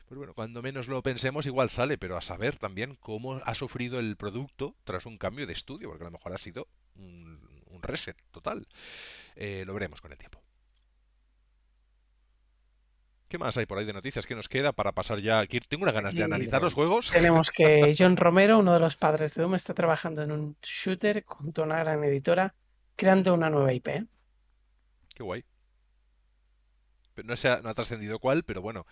pues bueno, cuando menos lo pensemos igual sale, pero a saber también cómo ha sufrido el producto tras un cambio de estudio, porque a lo mejor ha sido un, un reset total. Eh, lo veremos con el tiempo. ¿Qué más hay por ahí de noticias? ¿Qué nos queda para pasar ya? Aquí tengo unas ganas de analizar los juegos. Tenemos que John Romero, uno de los padres de Doom, está trabajando en un shooter junto a una gran editora, creando una nueva IP. ¿eh? Qué guay. Pero no, se ha, no ha trascendido cuál, pero bueno,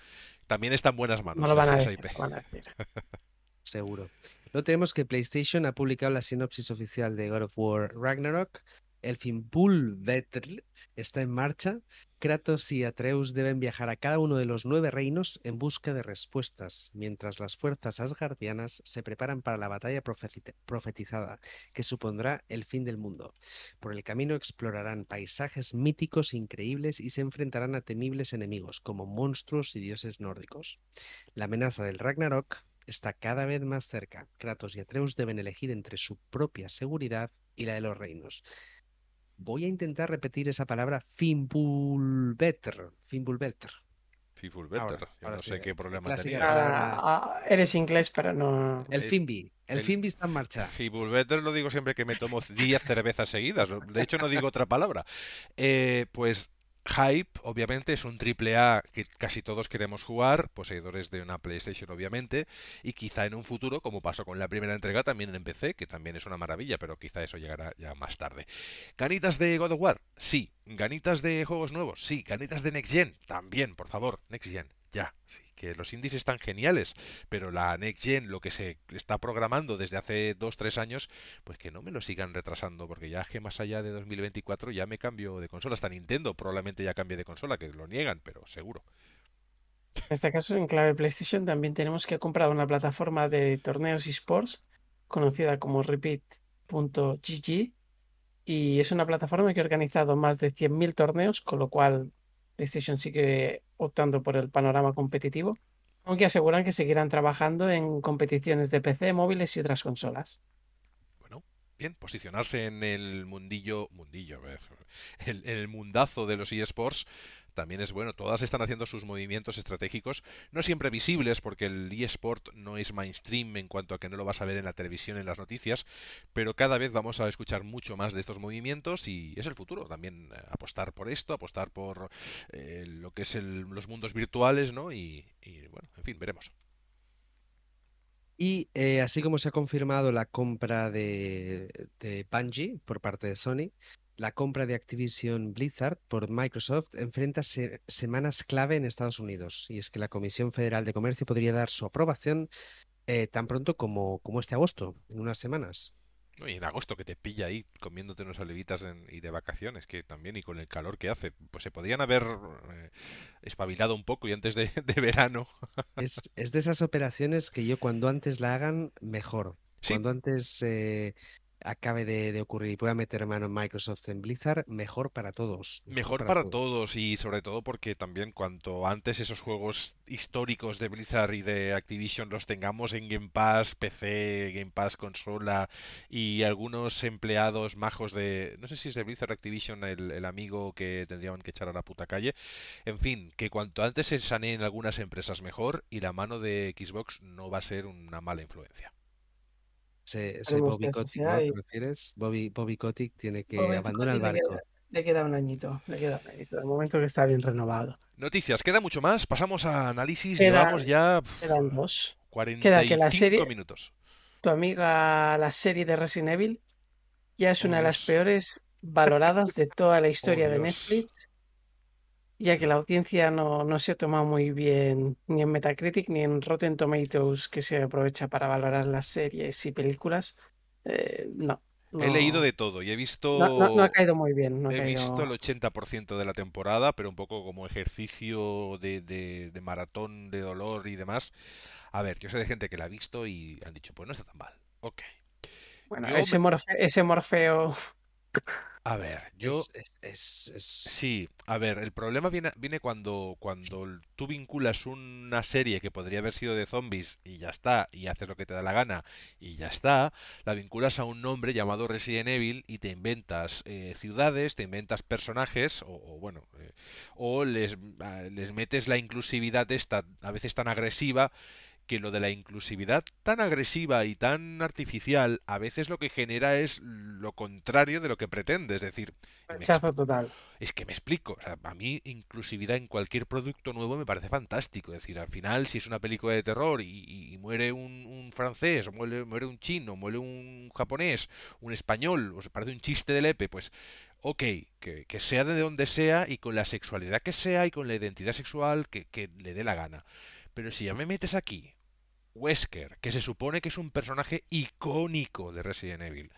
también está en buenas manos No lo van a esa decir, IP. lo van a decir. Seguro. No tenemos que PlayStation ha publicado la sinopsis oficial de God of War Ragnarok. El Fimbulvetr está en marcha. Kratos y Atreus deben viajar a cada uno de los nueve reinos en busca de respuestas, mientras las fuerzas asgardianas se preparan para la batalla profeti- profetizada, que supondrá el fin del mundo. Por el camino explorarán paisajes míticos increíbles y se enfrentarán a temibles enemigos como monstruos y dioses nórdicos. La amenaza del Ragnarok está cada vez más cerca. Kratos y Atreus deben elegir entre su propia seguridad y la de los reinos. Voy a intentar repetir esa palabra Fimbulvetr. Fimbulvetr. Ahora, Yo ahora no sí, sé qué problema tenía. Ah, ah, eres inglés, pero no. El Fimbi. El el- Fimbi está en marcha. Fiful Better lo digo siempre que me tomo 10 cervezas seguidas. De hecho, no digo otra palabra. Eh, pues Hype, obviamente, es un triple A que casi todos queremos jugar, poseedores de una PlayStation, obviamente, y quizá en un futuro, como pasó con la primera entrega, también en PC, que también es una maravilla, pero quizá eso llegará ya más tarde. ¿Ganitas de God of War? Sí. ¿Ganitas de juegos nuevos? Sí. ¿Ganitas de Next Gen? También, por favor, Next Gen. Ya, sí. Que los indies están geniales, pero la Next Gen, lo que se está programando desde hace 2-3 años, pues que no me lo sigan retrasando, porque ya es que más allá de 2024 ya me cambio de consola. Hasta Nintendo probablemente ya cambie de consola, que lo niegan, pero seguro. En este caso, en clave PlayStation, también tenemos que comprar una plataforma de torneos esports conocida como Repeat.gg y es una plataforma que ha organizado más de 100.000 torneos, con lo cual PlayStation sigue optando por el panorama competitivo, aunque aseguran que seguirán trabajando en competiciones de PC, móviles y otras consolas. Bueno, bien, posicionarse en el mundillo, mundillo, el, el mundazo de los eSports también es bueno. Todas están haciendo sus movimientos estratégicos, no siempre visibles, porque el eSport no es mainstream en cuanto a que no lo vas a ver en la televisión, en las noticias, pero cada vez vamos a escuchar mucho más de estos movimientos y es el futuro. También eh, apostar por esto, apostar por eh, lo que es los mundos virtuales, ¿no? Y, y, bueno, en fin, veremos. Y eh, así como se ha confirmado la compra de, de Bungie por parte de Sony, la compra de Activision Blizzard por Microsoft enfrenta se- semanas clave en Estados Unidos. Y es que la Comisión Federal de Comercio podría dar su aprobación eh, tan pronto como, como este agosto, en unas semanas. Y en agosto que te pilla ahí comiéndote unas olivitas en- y de vacaciones, que también y con el calor que hace, pues se podían haber eh, espabilado un poco y antes de, de verano. Es, es de esas operaciones que yo cuando antes la hagan, mejor. Sí. Cuando antes eh, acabe de, de ocurrir y pueda meter mano en Microsoft en Blizzard, mejor para todos. Mejor para todos y sobre todo porque también cuanto antes esos juegos históricos de Blizzard y de Activision los tengamos en Game Pass, PC, Game Pass consola y algunos empleados majos de, no sé si es de Blizzard Activision el, el amigo que tendrían que echar a la puta calle, en fin, que cuanto antes se saneen algunas empresas mejor y la mano de Xbox no va a ser una mala influencia. Esperemos Bobby Kotick, sea ¿no? y- ¿Te refieres? Bobby, Bobby Kotick tiene que Momento, abandonar el le queda- barco. Le queda un añito, le queda un añito. De momento que está bien renovado. Noticias, queda mucho más, pasamos a análisis, Queda- llevamos ya Quedan dos. 45 que la serie- minutos. Tu amiga, la serie de Resident Evil, ya es una de las Dios. peores valoradas de toda la historia de Dios. Netflix, ya que la audiencia no, no se ha tomado muy bien ni en Metacritic ni en Rotten Tomatoes, que se aprovecha para valorar las series y películas. Eh, no, He leído de todo y he visto no, no- no ha caído muy bien. No ha he caído- visto el 80% de la temporada, pero un poco como ejercicio de, de- de maratón de dolor y demás. A ver, yo sé de gente que la ha visto y han dicho, pues no está tan mal. Ok. Bueno, yo ese, me- Morfe- ese Morfeo A ver, yo Es, es- es- es- Sí, a ver, el problema viene, viene cuando, cuando tú vinculas una serie que podría haber sido de zombies y ya está, y haces lo que te da la gana y ya está, la vinculas a un nombre llamado Resident Evil y te inventas eh, ciudades, te inventas personajes, o, o bueno, eh, o les, a- les metes la inclusividad esta, a veces tan agresiva, que lo de la inclusividad tan agresiva y tan artificial, a veces lo que genera es lo contrario de lo que pretende, es decir, rechazo total. es que me explico, o sea, a mí inclusividad en cualquier producto nuevo me parece fantástico. Es decir, al final, si es una película de terror y, y- y muere un, un francés, o muere, muere un chino, muere un japonés, un español, o se parece un chiste de Lepe, pues, ok, que, que sea de donde sea y con la sexualidad que sea y con la identidad sexual que, que le dé la gana. Pero si ya me metes aquí Wesker, que se supone que es un personaje icónico de Resident Evil.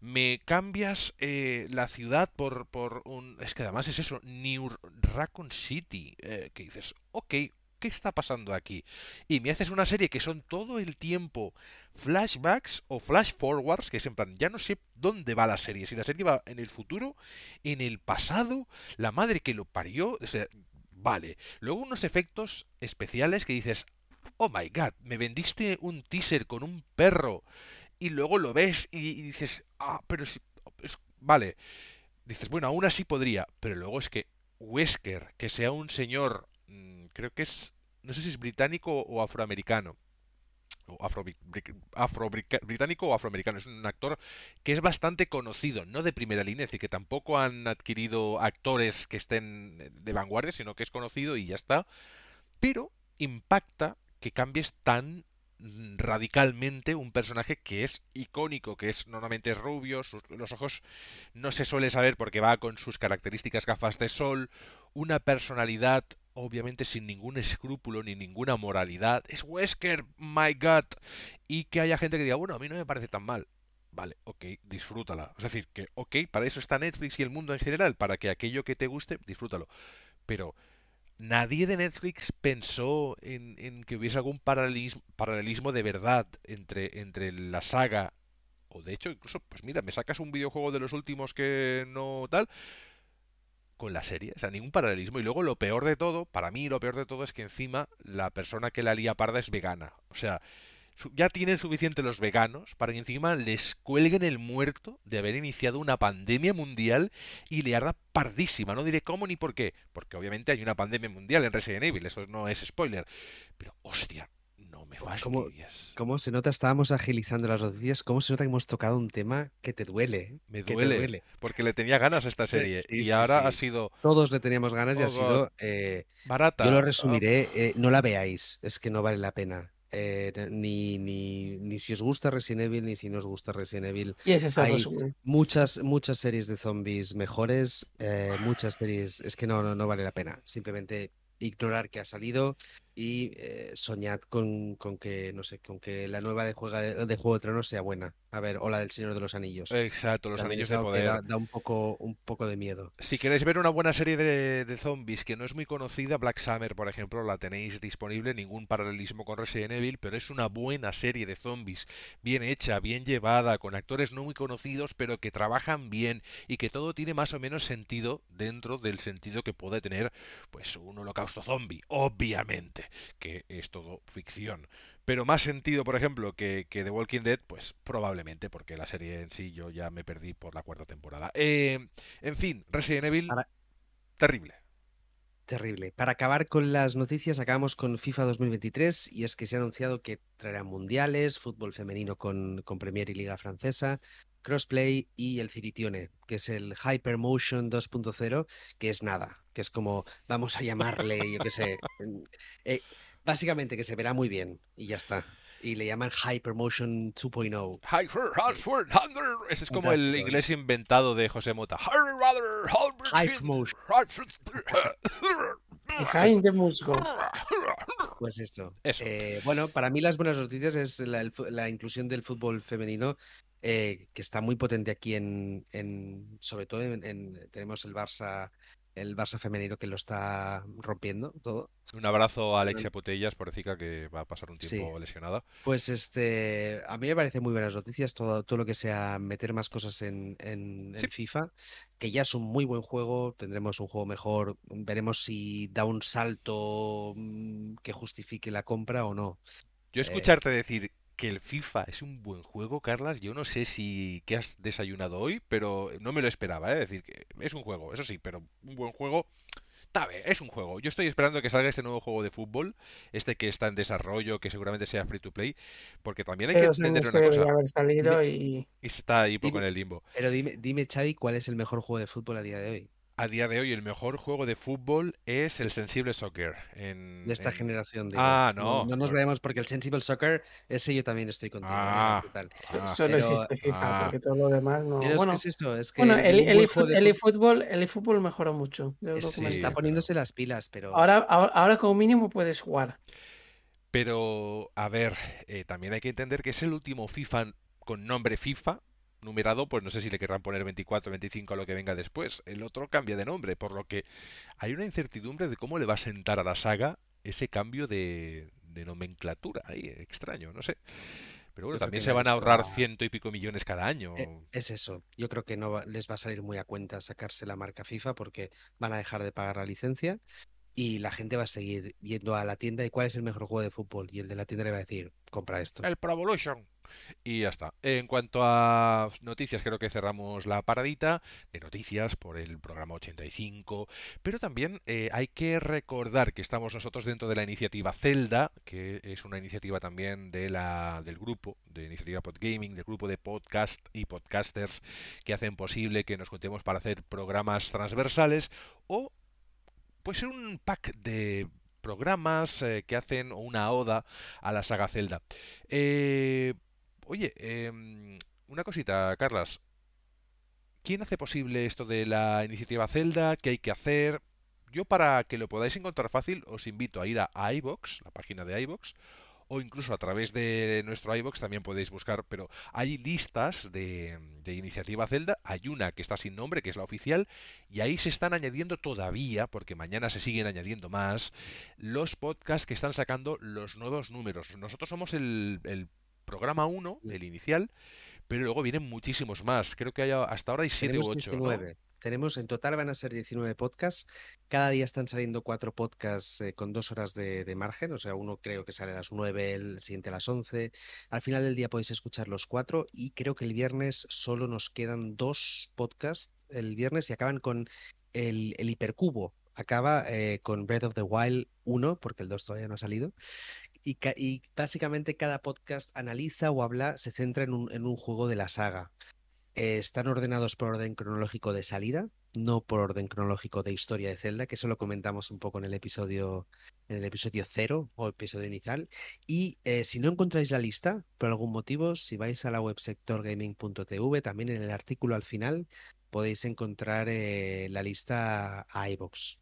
Me cambias eh, la ciudad por, por un... Es que además es eso, New Raccoon City, eh, que dices, ok, ¿qué está pasando aquí? Y me haces una serie que son todo el tiempo flashbacks o flash forwards, que es en plan, ya no sé dónde va la serie, si la serie va en el futuro, en el pasado, la madre que lo parió, o sea, vale. Luego unos efectos especiales que dices, oh my god, me vendiste un teaser con un perro y luego lo ves y, dices, ah, pero si, vale. Dices, bueno, aún así podría, pero luego es que Wesker, que sea un señor, mm, creo que es, no sé si es británico o afroamericano, o afro, británico o afroamericano. Es un actor que es bastante conocido, no de primera línea, es decir, que tampoco han adquirido actores que estén de vanguardia, sino que es conocido y ya está. Pero impacta que cambies tan radicalmente un personaje que es icónico, que es normalmente es rubio, los ojos no se suele saber porque va con sus características gafas de sol, una personalidad obviamente sin ningún escrúpulo ni ninguna moralidad, es Wesker, my god, y que haya gente que diga, bueno, a mí no me parece tan mal. Vale, ok, disfrútala. Es decir, que ok, para eso está Netflix y el mundo en general, para que aquello que te guste, disfrútalo. Pero nadie de Netflix pensó en, que hubiese algún paralelismo, de verdad entre, entre la saga, o de hecho, incluso, pues mira, me sacas un videojuego de los últimos que no tal, con la serie, o sea, ningún paralelismo. Y luego lo peor de todo, para mí lo peor de todo es que encima la persona que la lía parda es vegana. O sea, ya tienen suficiente los veganos para que encima les cuelguen el muerto de haber iniciado una pandemia mundial y le arda pardísima. No diré cómo ni por qué, porque obviamente hay una pandemia mundial en Resident Evil, eso no es spoiler. Pero hostia, no me fastidies. ¿Cómo, se nota? Estábamos agilizando las noticias. ¿Cómo se nota que hemos tocado un tema que te duele? ¿eh? Me duele, Porque le tenía ganas a esta serie. y ahora ha sido. Todos le teníamos ganas y ha sido. Eh, barata. Yo lo resumiré. Eh, no la veáis. Es que no vale la pena. Eh, ni, ni, ni, si os gusta Resident Evil, ni si no os gusta Resident Evil. Y ese Hay muchas, muchas series de zombies mejores, eh, muchas series, es que no, no, no vale la pena. Simplemente ignorar que ha salido y eh, soñad con, con, que, no sé, con que la nueva de, juega de, Juego de Tronos sea buena. A ver, o la del Señor de los Anillos. Exacto, los Anillos de Poder. Da, un, poco, un poco de miedo. Si queréis ver una buena serie de, de, zombies que no es muy conocida, Black Summer, por ejemplo, la tenéis disponible, ningún paralelismo con Resident Evil, pero es una buena serie de zombies, bien hecha, bien llevada, con actores no muy conocidos, pero que trabajan bien y que todo tiene más o menos sentido dentro del sentido que puede tener pues un holocausto zombie, obviamente que es todo ficción. Pero más sentido, por ejemplo, que, que, The Walking Dead, pues probablemente, porque la serie en sí yo ya me perdí por la cuarta temporada. Eh, en fin, Resident Evil, terrible. Terrible. Para acabar con las noticias, acabamos con FIFA 2023 y es que se ha anunciado que traerá mundiales, fútbol femenino con, con Premier y Liga Francesa, crossplay y el Ciritione, que es el Hypermotion 2.0, que es nada, que es como, vamos a llamarle, yo qué sé, eh, básicamente que se verá muy bien y ya está. Y le llaman Hypermotion 2.0. Hyper, Ese es como el inglés inventado de José Mota. Hypermotion. Behind the musgo. Pues esto. Eh, bueno, para mí las buenas noticias es la, la inclusión del fútbol femenino eh, que está muy potente aquí en, en sobre todo en, tenemos el Barça el Barça femenino que lo está rompiendo todo. Un abrazo a Alexia Putellas, decir que va a pasar un tiempo lesionada. Pues este, a mí me parece muy buenas noticias todo, todo lo que sea meter más cosas en, en, FIFA, que ya es un muy buen juego, tendremos un juego mejor, veremos si da un salto mm, que justifique la compra o no. Yo eh, escucharte decir que el FIFA es un buen juego, Carlas. Yo no sé si qué has desayunado hoy, pero no me lo esperaba, ¿eh? Es decir, que es un juego, eso sí, pero un buen juego. Tabe, es un juego. Yo estoy esperando que salga este nuevo juego de fútbol, este que está en desarrollo, que seguramente sea free to play, porque también hay que entender una cosa. Haber salido y... está ahí poco en el limbo. Pero dime, dime, Xavi, ¿cuál es el mejor juego de fútbol a día de hoy? A día de hoy el mejor juego de fútbol es el Sensible Soccer. En, de esta generación. Ah, no. No, nos veamos porque el Sensible Soccer, ese yo también estoy contigo. Ah, ah, Solo existe FIFA, ah. porque todo lo demás no. bueno, es, esto, es que bueno, el, el, eFootball, el eFootball mejoró mucho. está poniéndose las pilas, pero. Ahora, ahora, ahora como mínimo puedes jugar. Pero, a ver, eh, también hay que entender que es el último FIFA con nombre FIFA, numerado, pues no sé si le querrán poner 24, 25 a lo que venga después. El otro cambia de nombre, por lo que hay una incertidumbre de cómo le va a sentar a la saga ese cambio de, de nomenclatura ahí, extraño, no sé. Pero bueno, Yo también se van a ahorrar ciento y pico millones cada año. Eh, Es eso. Yo creo que no va- les va a salir muy a cuenta sacarse la marca FIFA porque van a dejar de pagar la licencia y la gente va a seguir yendo a la tienda y cuál es el mejor juego de fútbol. Y el de la tienda le va a decir, compra esto. El Pro Evolution. Y ya está. En cuanto a noticias, creo que cerramos la paradita de noticias por el programa 85. Pero también eh, hay que recordar que estamos nosotros dentro de la iniciativa Zelda, que es una iniciativa también de la, del grupo de iniciativa Podgaming, del grupo de podcast y podcasters que hacen posible que nos juntemos para hacer programas transversales o pues un pack de programas eh, que hacen una oda a la saga Zelda. Eh, oye, em, una cosita, Carlas. ¿Quién hace posible esto de la iniciativa Zelda? ¿Qué hay que hacer? Yo para que lo podáis encontrar fácil os invito a ir a iBox, la página de iBox, o incluso a través de nuestro iBox también podéis buscar, pero hay listas de, de iniciativa Zelda, hay una que está sin nombre, que es la oficial, y ahí se están añadiendo todavía, porque mañana se siguen añadiendo más, los podcasts que están sacando los nuevos números. Nosotros somos el, el programa 1, el inicial, pero luego vienen muchísimos más. Creo que hay, hasta ahora hay 7 u Tenemos 8, ¿no? 19. Tenemos, en total van a ser 19 podcasts. Cada día están saliendo cuatro podcasts eh, con dos horas de, de margen. O sea, uno creo que sale a las 9, el siguiente a las 11. Al final del día podéis escuchar los cuatro. Y creo que el viernes solo nos quedan dos podcasts. El viernes y acaban con el, el hipercubo. Acaba eh, con Breath of the Wild 1, porque el 2 todavía no ha salido. Y, y básicamente cada podcast analiza o habla, se centra en un, en un juego de la saga. Eh, están ordenados por orden cronológico de salida, no por orden cronológico de historia de Zelda, que eso lo comentamos un poco en el episodio, en el episodio cero o episodio inicial. Y eh, si no encontráis la lista, por algún motivo, si vais a la web sectorgaming.tv, también en el artículo al final podéis encontrar eh, la lista a iVoox.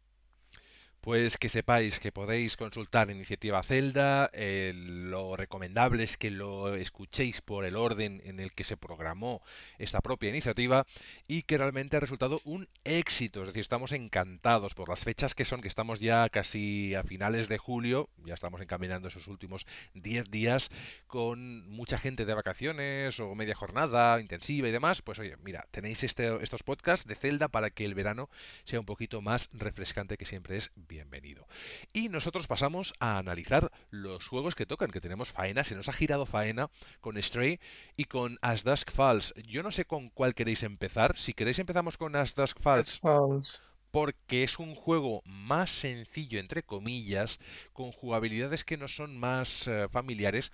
Pues que sepáis que podéis consultar Iniciativa Zelda, eh, lo recomendable es que lo escuchéis por el orden en el que se programó esta propia iniciativa y que realmente ha resultado un éxito, es decir, estamos encantados por las fechas que son, que estamos ya casi a finales de julio, ya estamos encaminando esos últimos 10 días con mucha gente de vacaciones o media jornada intensiva y demás, pues oye, mira, tenéis este, estos podcasts de Zelda para que el verano sea un poquito más refrescante que siempre es bienvenido. Y nosotros pasamos a analizar los juegos que tocan, que tenemos faena, se nos ha girado faena con Stray y con As Dusk Falls. Yo no sé con cuál queréis empezar. Si queréis empezamos con As Dusk Falls Falls. porque es un juego más sencillo, entre comillas, con jugabilidades que no son más eh, familiares,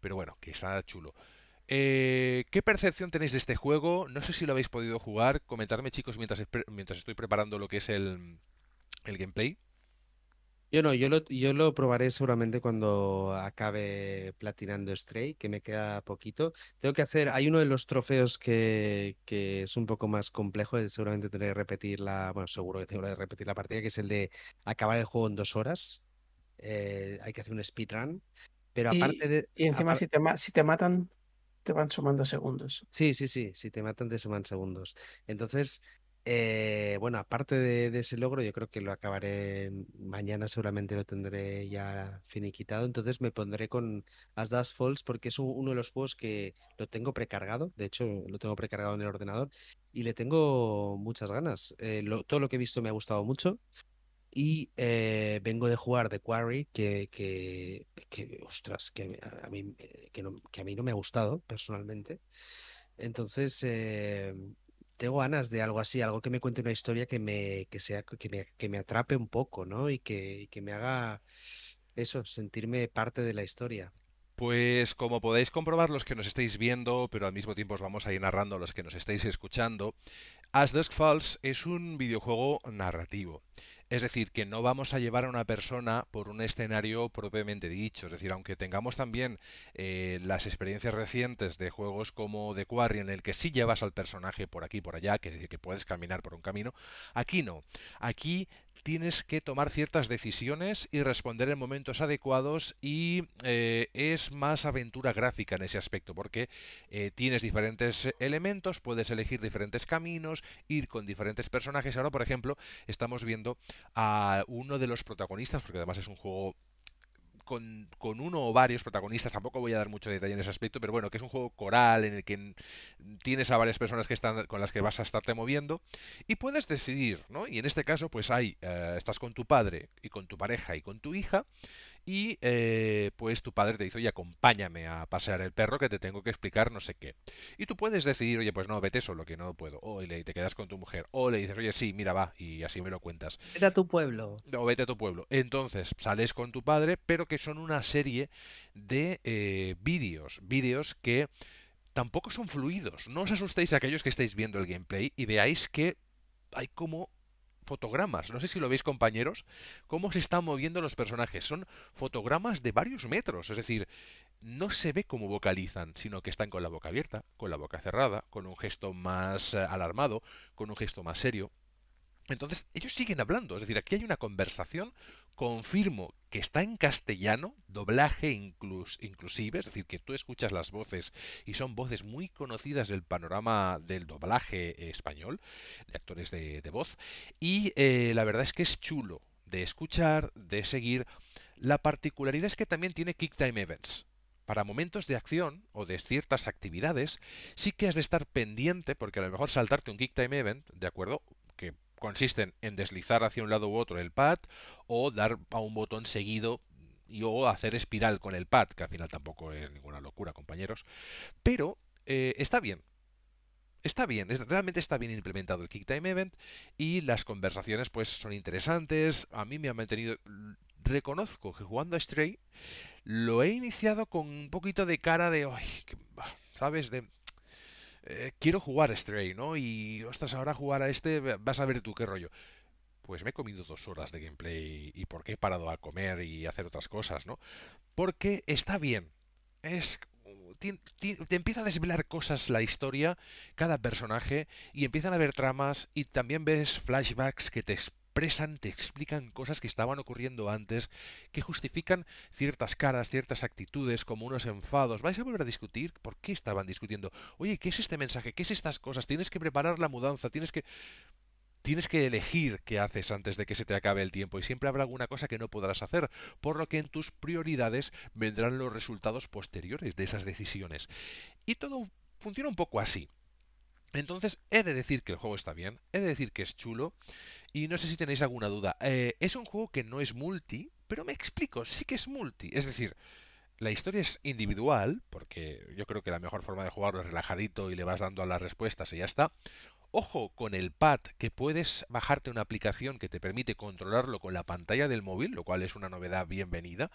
pero bueno, que está chulo. Eh, ¿qué percepción tenéis de este juego? No sé si lo habéis podido jugar. Comentadme, chicos, mientras, mientras estoy preparando lo que es el, el gameplay. Yo no, yo lo, yo lo probaré seguramente cuando acabe platinando Stray, que me queda poquito. Tengo que hacer, hay uno de los trofeos que, que es un poco más complejo, y seguramente tendré que repetir la, bueno, seguro que tengo que repetir la partida, que es el de acabar el juego en dos horas. Eh, hay que hacer un speedrun. Pero Y, aparte de... y encima, si te, ma- si te matan, te van sumando segundos. Sí, sí, sí, si te matan te suman segundos. Entonces, eh, bueno, aparte de, ese logro, yo creo que lo acabaré mañana, seguramente lo tendré ya finiquitado. Entonces me pondré con As Dusk Falls porque es uno de los juegos que lo tengo precargado. De hecho, lo tengo precargado en el ordenador y le tengo muchas ganas. Eh, todo lo que he visto me ha gustado mucho. Y eh, vengo de jugar The Quarry, que, que, que, ostras, que a mí, no- que a mí no me ha gustado personalmente. Entonces, tengo ganas de algo así, algo que me cuente una historia que me, que sea, que me, que me atrape un poco, ¿no? Y que, que me haga eso, sentirme parte de la historia. Pues como podéis comprobar los que nos estáis viendo, pero al mismo tiempo os vamos a ir narrando los que nos estáis escuchando, As Dusk Falls es un videojuego narrativo. Es decir, que no vamos a llevar a una persona por un escenario propiamente dicho. Es decir, aunque tengamos también eh, las experiencias recientes de juegos como The Quarry, en el que sí llevas al personaje por aquí y por allá, que es decir, que puedes caminar por un camino, aquí no. Aquí tienes que tomar ciertas decisiones y responder en momentos adecuados y eh, es más aventura gráfica en ese aspecto porque eh, tienes diferentes elementos, puedes elegir diferentes caminos, ir con diferentes personajes. Ahora, por ejemplo, estamos viendo a uno de los protagonistas, porque además es un juego con, con, uno o varios protagonistas, tampoco voy a dar mucho detalle en ese aspecto, pero bueno, que es un juego coral en el que tienes a varias personas que están con las que vas a estarte moviendo y puedes decidir, ¿no? Y en este caso, pues hay, eh, estás con tu padre y con tu pareja y con tu hija y eh, pues tu padre te dice, oye, acompáñame a pasear el perro que te tengo que explicar no sé qué. Y tú puedes decidir, oye, pues no, vete solo, que no puedo. O le, te quedas con tu mujer. O le dices, oye, sí, mira, va, y así me lo cuentas. Vete a tu pueblo. O vete a tu pueblo. Entonces, sales con tu padre, pero que son una serie de eh, vídeos. Vídeos que tampoco son fluidos. No os asustéis a aquellos que estáis viendo el gameplay y veáis que hay como fotogramas. No sé si lo veis compañeros, cómo se están moviendo los personajes. Son fotogramas de varios metros. Es decir, no se ve cómo vocalizan, sino que están con la boca abierta, con la boca cerrada, con un gesto más eh, alarmado, con un gesto más serio. Entonces, ellos siguen hablando, es decir, aquí hay una conversación, confirmo que está en castellano, doblaje inclus, inclusive, es decir, que tú escuchas las voces y son voces muy conocidas del panorama del doblaje español, de actores de, voz, y eh, la verdad es que es chulo de escuchar, de seguir. La particularidad es que también tiene Kick Time Events. Para momentos de acción o de ciertas actividades, sí que has de estar pendiente, porque a lo mejor saltarte un Kick Time Event, ¿de acuerdo? Que consisten en deslizar hacia un lado u otro el pad o dar a un botón seguido y o hacer espiral con el pad, que al final tampoco es ninguna locura, compañeros. Pero eh, está bien. Está bien, realmente está bien implementado el Kick Time Event y las conversaciones pues son interesantes. A mí me ha mantenido... Reconozco que jugando a Stray lo he iniciado con un poquito de cara de... ¿Sabes? De eh, quiero jugar Stray, ¿no? Y, ostras, ahora jugar a este, vas a ver tú qué rollo. Pues me he comido dos horas de gameplay y por qué he parado a comer y hacer otras cosas, ¿no? Porque está bien. Es te empieza a desvelar cosas la historia, cada personaje, y empiezan a haber tramas, y también ves flashbacks que te te explican cosas que estaban ocurriendo antes, que justifican ciertas caras, ciertas actitudes, como unos enfados. ¿Vais a volver a discutir? ¿Por qué estaban discutiendo? Oye, ¿qué es este mensaje? ¿Qué es estas cosas? Tienes que preparar la mudanza, tienes que... Tienes que elegir qué haces antes de que se te acabe el tiempo y siempre habrá alguna cosa que no podrás hacer, por lo que en tus prioridades vendrán los resultados posteriores de esas decisiones. Y todo funciona un poco así. Entonces, he de decir que el juego está bien, he de decir que es chulo, y no sé si tenéis alguna duda. Eh, es un juego que no es multi, pero me explico, sí que es multi. Es decir, la historia es individual, porque yo creo que la mejor forma de jugarlo es relajadito y le vas dando a las respuestas y ya está. Ojo con el pad, que puedes bajarte una aplicación que te permite controlarlo con la pantalla del móvil, lo cual es una novedad bienvenida.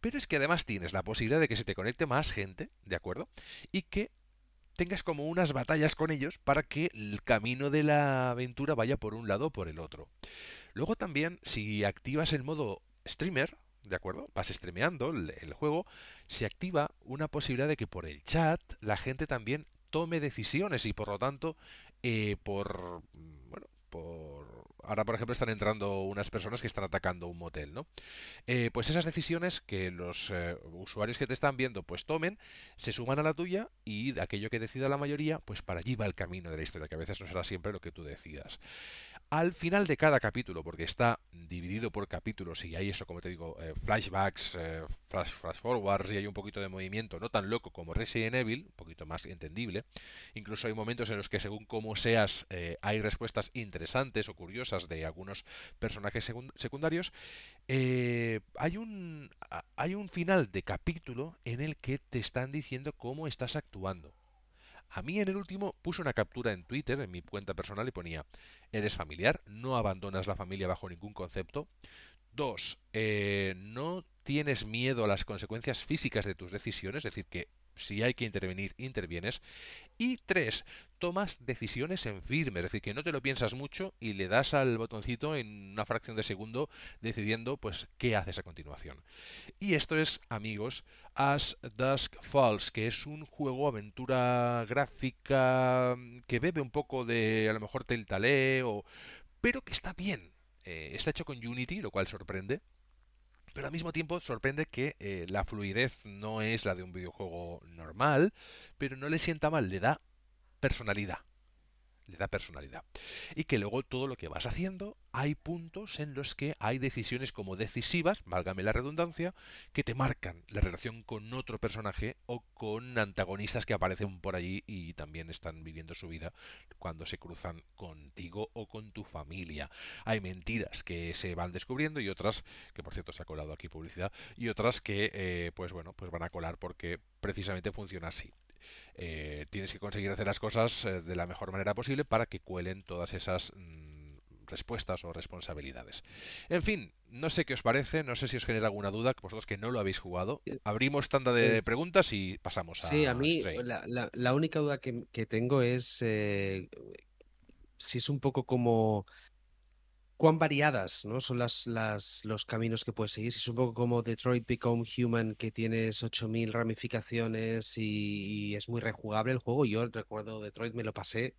Pero es que además tienes la posibilidad de que se te conecte más gente, ¿de acuerdo? Y que tengas como unas batallas con ellos para que el camino de la aventura vaya por un lado o por el otro. Luego también, si activas el modo streamer, ¿de acuerdo? Vas streameando el, juego, se activa una posibilidad de que por el chat la gente también tome decisiones y por lo tanto, eh, por, bueno, por ahora por ejemplo están entrando unas personas que están atacando un motel, ¿no? Eh, pues esas decisiones que los eh, usuarios que te están viendo pues tomen, se suman a la tuya y aquello que decida la mayoría, pues para allí va el camino de la historia, que a veces no será siempre lo que tú decidas. Al final de cada capítulo, porque está dividido por capítulos y hay eso, como te digo, eh, flashbacks, flash, flash forwards y hay un poquito de movimiento, no tan loco como Resident Evil, un poquito más entendible. Incluso hay momentos en los que según cómo seas hay respuestas interesantes o curiosas de algunos personajes secundarios, eh, hay, un, hay un final de capítulo en el que te están diciendo cómo estás actuando. A mí en el último puse una captura en Twitter, en mi cuenta personal, y ponía, eres familiar, no abandonas la familia bajo ningún concepto. Dos, eh, no tienes miedo a las consecuencias físicas de tus decisiones, es decir, que si hay que intervenir, intervienes. Y tres, tomas decisiones en firme, es decir, que no te lo piensas mucho y le das al botoncito en una fracción de segundo decidiendo pues qué haces a continuación. Y esto es, amigos, As Dusk Falls, que es un juego aventura gráfica que bebe un poco de a lo mejor Telltale o pero que está bien, eh, está hecho con Unity, lo cual sorprende. Pero al mismo tiempo sorprende que eh, la fluidez no es la de un videojuego normal, pero no le sienta mal, le da personalidad le da personalidad. Y que luego todo lo que vas haciendo, hay puntos en los que hay decisiones como decisivas, válgame la redundancia, que te marcan la relación con otro personaje o con antagonistas que aparecen por allí y también están viviendo su vida cuando se cruzan contigo o con tu familia. Hay mentiras que se van descubriendo y otras, que por cierto se ha colado aquí publicidad, y otras que, eh, pues bueno, pues van a colar porque precisamente funciona así. Eh, tienes que conseguir hacer las cosas eh, de la mejor manera posible para que cuelen todas esas mm, respuestas o responsabilidades. En fin, no sé qué os parece, no sé si os genera alguna duda, vosotros que no lo habéis jugado. Abrimos tanda de Pues- preguntas y pasamos a Sí, a mí la, la- la única duda que, que tengo es eh, si es un poco como cuán variadas, ¿no? Son las, las, los caminos que puedes seguir. Si es un poco como Detroit Become Human, que tienes 8000 ramificaciones y, y es muy rejugable el juego. Yo recuerdo Detroit, me lo pasé,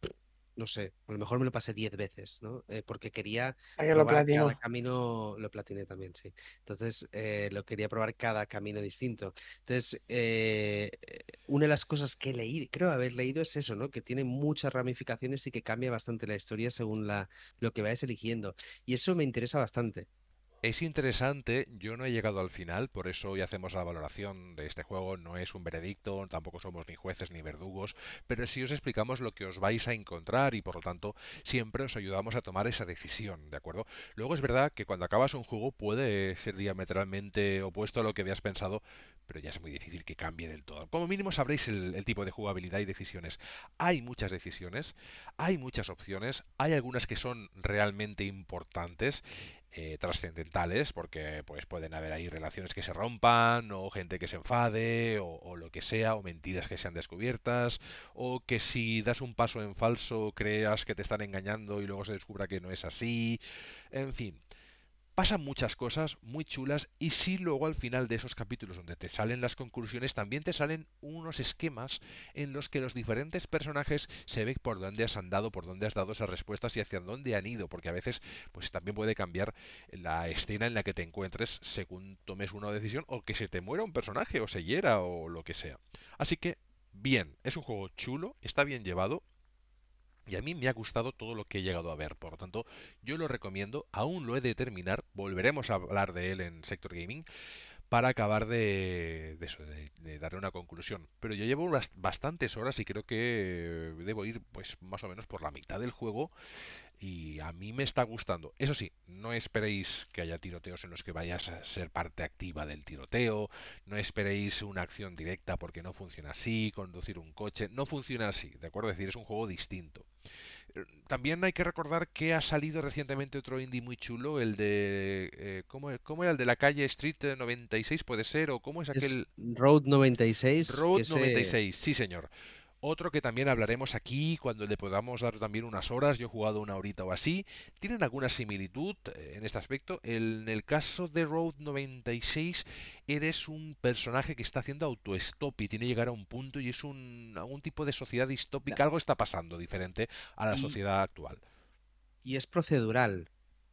no sé, a lo mejor me lo pasé 10 veces, ¿no? Eh, porque quería ¿A que lo probar platinó? cada camino, lo platiné también, sí. Entonces, eh, lo quería probar cada camino distinto. Entonces, eh, una de las cosas que he leído, creo haber leído, es eso, ¿no? Que tiene muchas ramificaciones y que cambia bastante la historia según la, lo que vayas eligiendo. Y eso me interesa bastante. Es interesante, yo no he llegado al final, por eso hoy hacemos la valoración de este juego, no es un veredicto, tampoco somos ni jueces ni verdugos, pero sí os explicamos lo que os vais a encontrar y por lo tanto siempre os ayudamos a tomar esa decisión, ¿de acuerdo? Luego es verdad que cuando acabas un juego puede ser diametralmente opuesto a lo que habías pensado, pero ya es muy difícil que cambie del todo. Como mínimo sabréis el, el tipo de jugabilidad y decisiones. Hay muchas decisiones, hay muchas opciones, hay algunas que son realmente importantes eh, trascendentales, porque pues pueden haber ahí relaciones que se rompan, o gente que se enfade, o, o lo que sea, o mentiras que sean descubiertas, o que si das un paso en falso creas que te están engañando y luego se descubra que no es así, en fin. Pasan muchas cosas muy chulas y si luego al final de esos capítulos donde te salen las conclusiones también te salen unos esquemas en los que los diferentes personajes se ve por dónde has andado, por dónde has dado esas respuestas y hacia dónde han ido, porque a veces pues también puede cambiar la escena en la que te encuentres según tomes una decisión o que se te muera un personaje o se hiera o lo que sea. Así que bien, es un juego chulo, está bien llevado y a mí me ha gustado todo lo que he llegado a ver. Por lo tanto, yo lo recomiendo. Aún lo he de terminar. Volveremos a hablar de él en Sector Gaming para acabar de, eso, de, darle una conclusión. Pero yo llevo bast- bastantes horas y creo que debo ir pues más o menos por la mitad del juego y a mí me está gustando. Eso sí, no esperéis que haya tiroteos en los que vayas a ser parte activa del tiroteo, no esperéis una acción directa porque no funciona así, conducir un coche, no funciona así, ¿de acuerdo? Es decir, es un juego distinto. También hay que recordar que ha salido recientemente otro indie muy chulo, el de... eh, ¿cómo, cómo era? El de la calle Street 96, puede ser, o cómo es Es aquel... Road 96. Road que ese- 96, sí señor. Otro que también hablaremos aquí cuando le podamos dar también unas horas. Yo he jugado una horita o así. Tienen alguna similitud eh, en este aspecto. En el caso de Road 96, eres un personaje que está haciendo autostop y tiene que llegar a un punto y es un algún tipo de sociedad distópica. Algo está pasando diferente a la Y- sociedad actual. Y es procedural.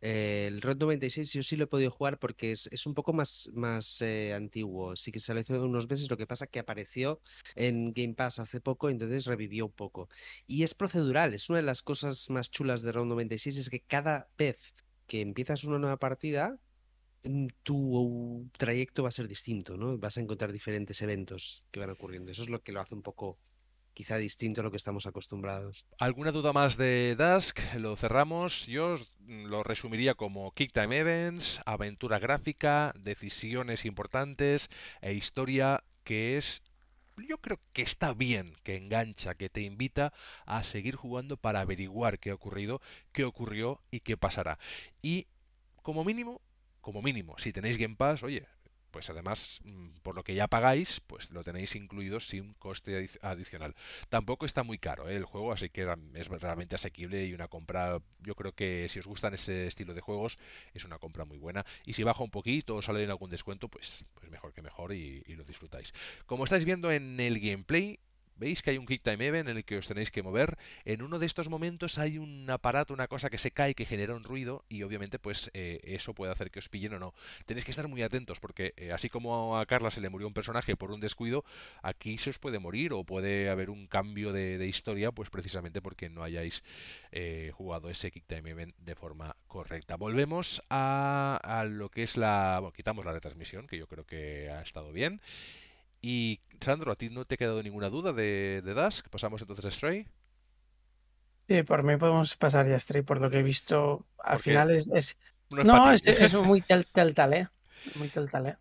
El Road 96 yo sí lo he podido jugar porque es, un poco más, más eh, antiguo. Sí que salió hace unos meses, lo que pasa que apareció en Game Pass hace poco, entonces revivió un poco. Y es procedural, es una de las cosas más chulas de Road 96, es que cada vez que empiezas una nueva partida, mm, tu trayecto va a ser distinto, ¿no? Vas a encontrar diferentes eventos que van ocurriendo. Eso es lo que lo hace un poco quizá distinto a lo que estamos acostumbrados. ¿Alguna duda más de Dusk? Lo cerramos. Yo mm, lo resumiría como Kick Time Events, aventura gráfica, decisiones importantes e historia que es, yo creo que está bien, que engancha, que te invita a seguir jugando para averiguar qué ha ocurrido, qué ocurrió y qué pasará. Y como mínimo, como mínimo, si tenéis Game Pass, oye, pues además, mm, por lo que ya pagáis, pues lo tenéis incluido sin coste adic- adicional. Tampoco está muy caro, ¿eh? el juego, así que es realmente asequible y una compra, yo creo que si os gustan ese estilo de juegos, es una compra muy buena. Y si baja un poquito o sale en algún descuento, pues, pues mejor que mejor y, y lo disfrutáis. Como estáis viendo en el gameplay, veis que hay un Quick Time Event en el que os tenéis que mover. En uno de estos momentos hay un aparato, una cosa que se cae, que genera un ruido y obviamente pues eh, eso puede hacer que os pillen o no. Tenéis que estar muy atentos porque eh, así como a Carla se le murió un personaje por un descuido, aquí se os puede morir o puede haber un cambio de, historia pues precisamente porque no hayáis eh, jugado ese Kick Time Event de forma correcta. Volvemos a, lo que es la... Bueno, quitamos la retransmisión que yo creo que ha estado bien. Y Sandro, ¿a ti no te ha quedado ninguna duda de, de Dusk? Pasamos entonces a Stray. Sí, por mí podemos pasar ya Stray, por lo que he visto. Al final es. es- No es No, para es, ti. es muy telltale. Muy telltale.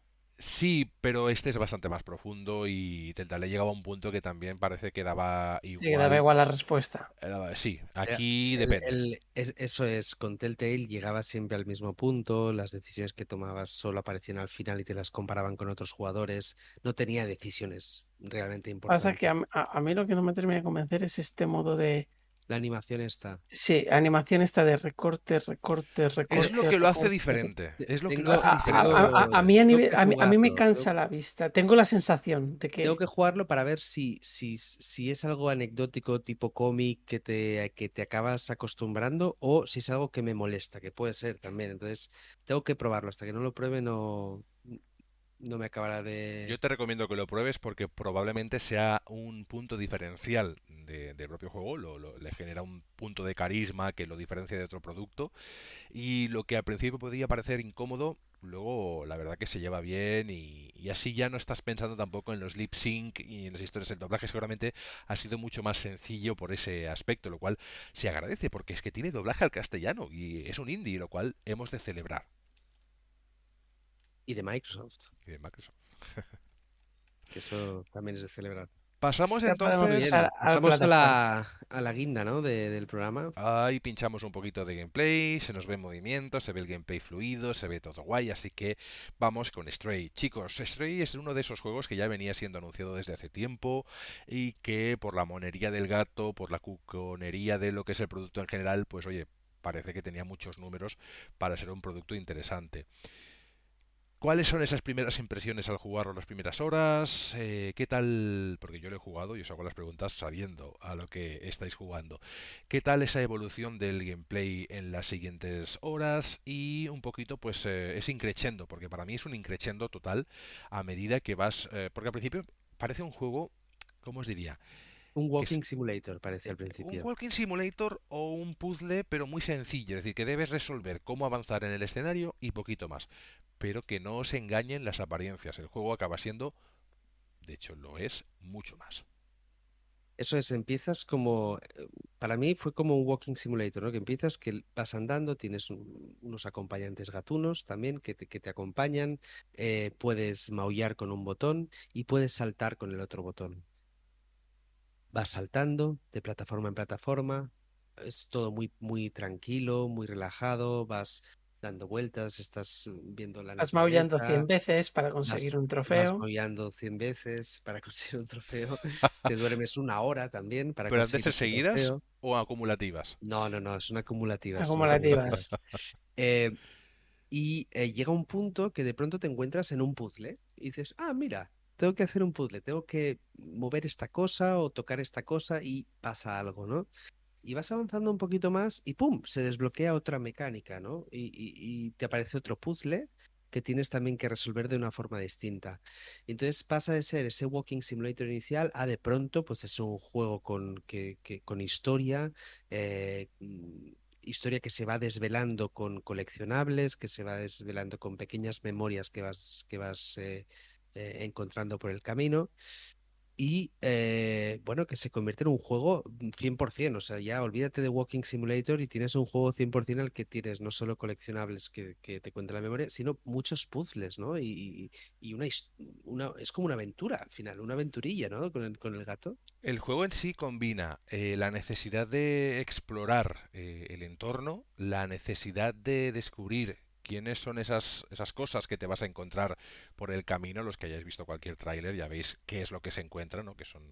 Sí, pero este es bastante más profundo y Telltale llegaba a un punto que también parece que daba Sí, que daba igual. igual la respuesta. Eh, Sí, Eh, aquí el- depende. el- es- eso es, con Telltale llegabas siempre al mismo punto, las decisiones que tomabas solo aparecían al final y te las comparaban con otros jugadores, no tenía decisiones realmente Pasa que a, importantes. m- a- a mí lo que no me termina de convencer es este modo de. La animación está. Sí, animación esta de recorte, recorte, Es recorte. lo que lo hace diferente. Es lo que lo Tengo- hace a- diferente. a- a- a mí, a, Tengo nivel- que a mí, a mí me cansa tengo- la vista. Tengo la sensación de Tengo que que jugarlo para ver si, si, si es algo anecdótico tipo cómic que te, que te acabas acostumbrando o si es algo que me molesta, que puede ser también. Entonces, tengo que probarlo. Hasta que no lo pruebe, no, no me acabará Yo de. te recomiendo que lo pruebes porque probablemente sea un punto diferencial de- del propio juego, lo- lo- le genera un punto de carisma que lo diferencia de otro producto y lo que al principio podía parecer incómodo, luego la verdad que se lleva bien y, y así ya no estás pensando tampoco en los lip sync y en las historias. El doblaje seguramente ha sido mucho más sencillo por ese aspecto, lo cual se agradece porque es que tiene doblaje al castellano y es un indie, lo cual hemos de celebrar. Y de Microsoft, Y de Microsoft. que eso también es de celebrar. Pasamos entonces... Bien, estamos a la, a la guinda, ¿no? de- del programa. Ahí pinchamos un poquito de gameplay, se nos ve movimiento, se ve el gameplay fluido, se ve todo guay, así que vamos con Stray. Chicos, Stray es uno de esos juegos que ya venía siendo anunciado desde hace tiempo y que por la monería del gato, por la cuconería de lo que es el producto en general, pues oye, parece que tenía muchos números para ser un producto interesante. ¿Cuáles son esas primeras impresiones al jugarlo las primeras horas? Eh, ¿qué tal? Porque yo lo he jugado y os hago las preguntas sabiendo a lo que estáis jugando. ¿Qué tal esa evolución del gameplay en las siguientes horas? Y un poquito, pues eh, es increchendo, porque para mí es un increchendo total a medida que vas. eh, porque al principio parece un juego, ¿cómo os diría? Un es- walking simulator, parece al un principio. walking simulator o un puzzle, pero muy sencillo, es decir, que debes resolver cómo avanzar en el escenario y poquito más. Pero que no os engañen las apariencias. El juego acaba siendo, de hecho lo es, mucho más. Eso es, empiezas como, eh, para mí fue como un walking simulator, ¿no? Que empiezas que vas andando, tienes un- unos acompañantes gatunos también que te, que te acompañan, eh, puedes maullar con un botón y puedes saltar con el otro botón. Vas saltando de plataforma en plataforma, es todo muy, muy tranquilo, muy relajado, vas dando vueltas, estás mm, viendo la Vas maullando naturaleza. 100 veces para Vas, conseguir un trofeo. maullando 100 veces para conseguir un trofeo. Te duermes una hora también para ¿Pero conseguir ese seguidas trofeo. o acumulativas? No, no, no, son acumulativas, son Acumulativas. acumulativas. Eh, y eh, llega un punto que de pronto te encuentras en un puzzle y dices, ah, mira, tengo que hacer un puzzle, tengo que mover esta cosa o tocar esta cosa y pasa algo, ¿no? Y vas avanzando un poquito más y ¡pum! se desbloquea otra mecánica, ¿no? Y, te aparece otro puzzle que tienes también que resolver de una forma distinta. Entonces pasa de ser ese walking simulator inicial a de pronto, pues es un juego con, que, que- con historia, eh, mm, historia que se va desvelando con coleccionables, que se va desvelando con pequeñas memorias que vas, que vas eh, eh, encontrando por el camino. Y eh, bueno, que se convierte en un juego 100%, o sea, ya olvídate de Walking Simulator y tienes un juego 100% al que tienes no solo coleccionables que, que te cuentan la memoria, sino muchos puzzles, ¿no? Y, y- una, una, es como una aventura al final, una aventurilla, ¿no? Con el, con el gato. El juego en sí combina eh, la necesidad de explorar eh, el entorno, la necesidad de descubrir quiénes son esas, esas cosas que te vas a encontrar por el camino. Los que hayáis visto cualquier tráiler ya veis qué es lo que se encuentra, ¿no? Que son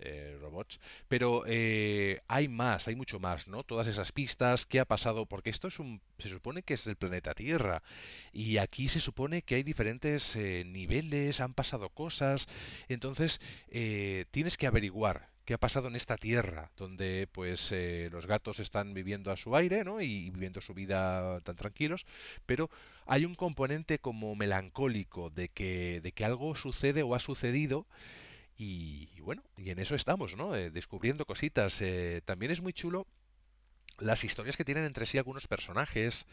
eh, robots. Pero eh, hay más, hay mucho más, ¿no? Todas esas pistas, qué ha pasado, porque esto es un, se supone que es el planeta Tierra y aquí se supone que hay diferentes eh, niveles, han pasado cosas, entonces tienes que averiguar qué ha pasado en esta tierra, donde pues los gatos están viviendo a su aire, ¿no? Y viviendo su vida tan tranquilos, pero hay un componente como melancólico de que, de que algo sucede o ha sucedido y, bueno, y en eso estamos, ¿no? Eh, descubriendo cositas. Eh, también es muy chulo las historias que tienen entre sí algunos personajes,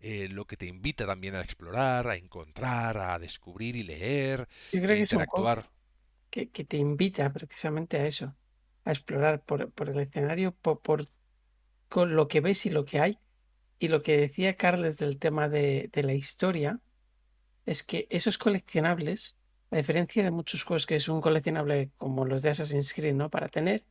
eh, lo que te invita también a explorar, a encontrar, a descubrir y leer, Yo creo que es un interactuar. juego que, que te invita precisamente a eso, a explorar por, por el escenario, por, por- con lo que ves y lo que hay. Y lo que decía Carles del tema de, de la historia es que esos coleccionables a diferencia de muchos juegos que es un coleccionable como los de Assassin's Creed, ¿no? Para tener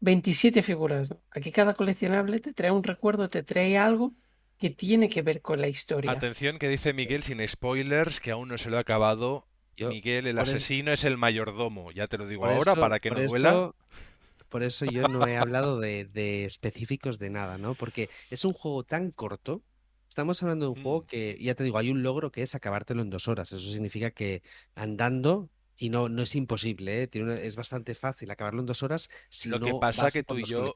27 figuras. ¿no? Aquí cada coleccionable te trae un recuerdo, te trae algo que tiene que ver con la historia. Atención que dice Miguel sin spoilers, que aún no se lo ha acabado. Yo, Miguel, el asesino es el mayordomo. Ya te lo digo ahora para que no duela. Por eso yo no he hablado de, de específicos de nada, ¿no? Porque es un juego tan corto. Estamos hablando de un juego Mm. que, ya te digo, hay un logro que es acabártelo en dos horas. Eso significa que andando, y no, no es imposible, ¿eh? Tiene una- es bastante fácil acabarlo en dos horas si Lo que no pasa vas que tú y yo-.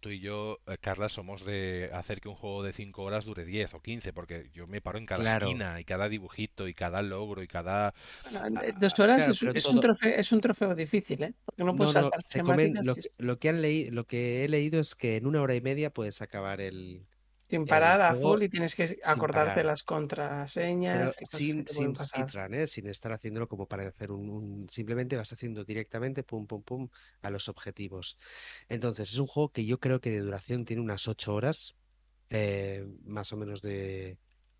Tú y yo, eh, Carla, somos de hacer que un juego de 5 horas dure 10 o 15, porque yo me paro en cada Claro. esquina y cada dibujito y cada logro y cada... Bueno, Ah, dos horas claro, es, un- trofeo, es un trofeo difícil, ¿eh? Porque no puedes No, no, saltar se comen, temáticas lo, que- lo que han leído, lo que he leído es que en una hora y media puedes acabar el, sin parar a juego full y tienes que acordarte parar. las contraseñas Pero sin, sin speedrun, ¿eh? Sin estar haciéndolo como para hacer un, un- Simplemente vas haciendo directamente pum, pum, pum a los objetivos. Entonces, es un juego que yo creo que de duración tiene unas ocho horas, eh, más o menos de,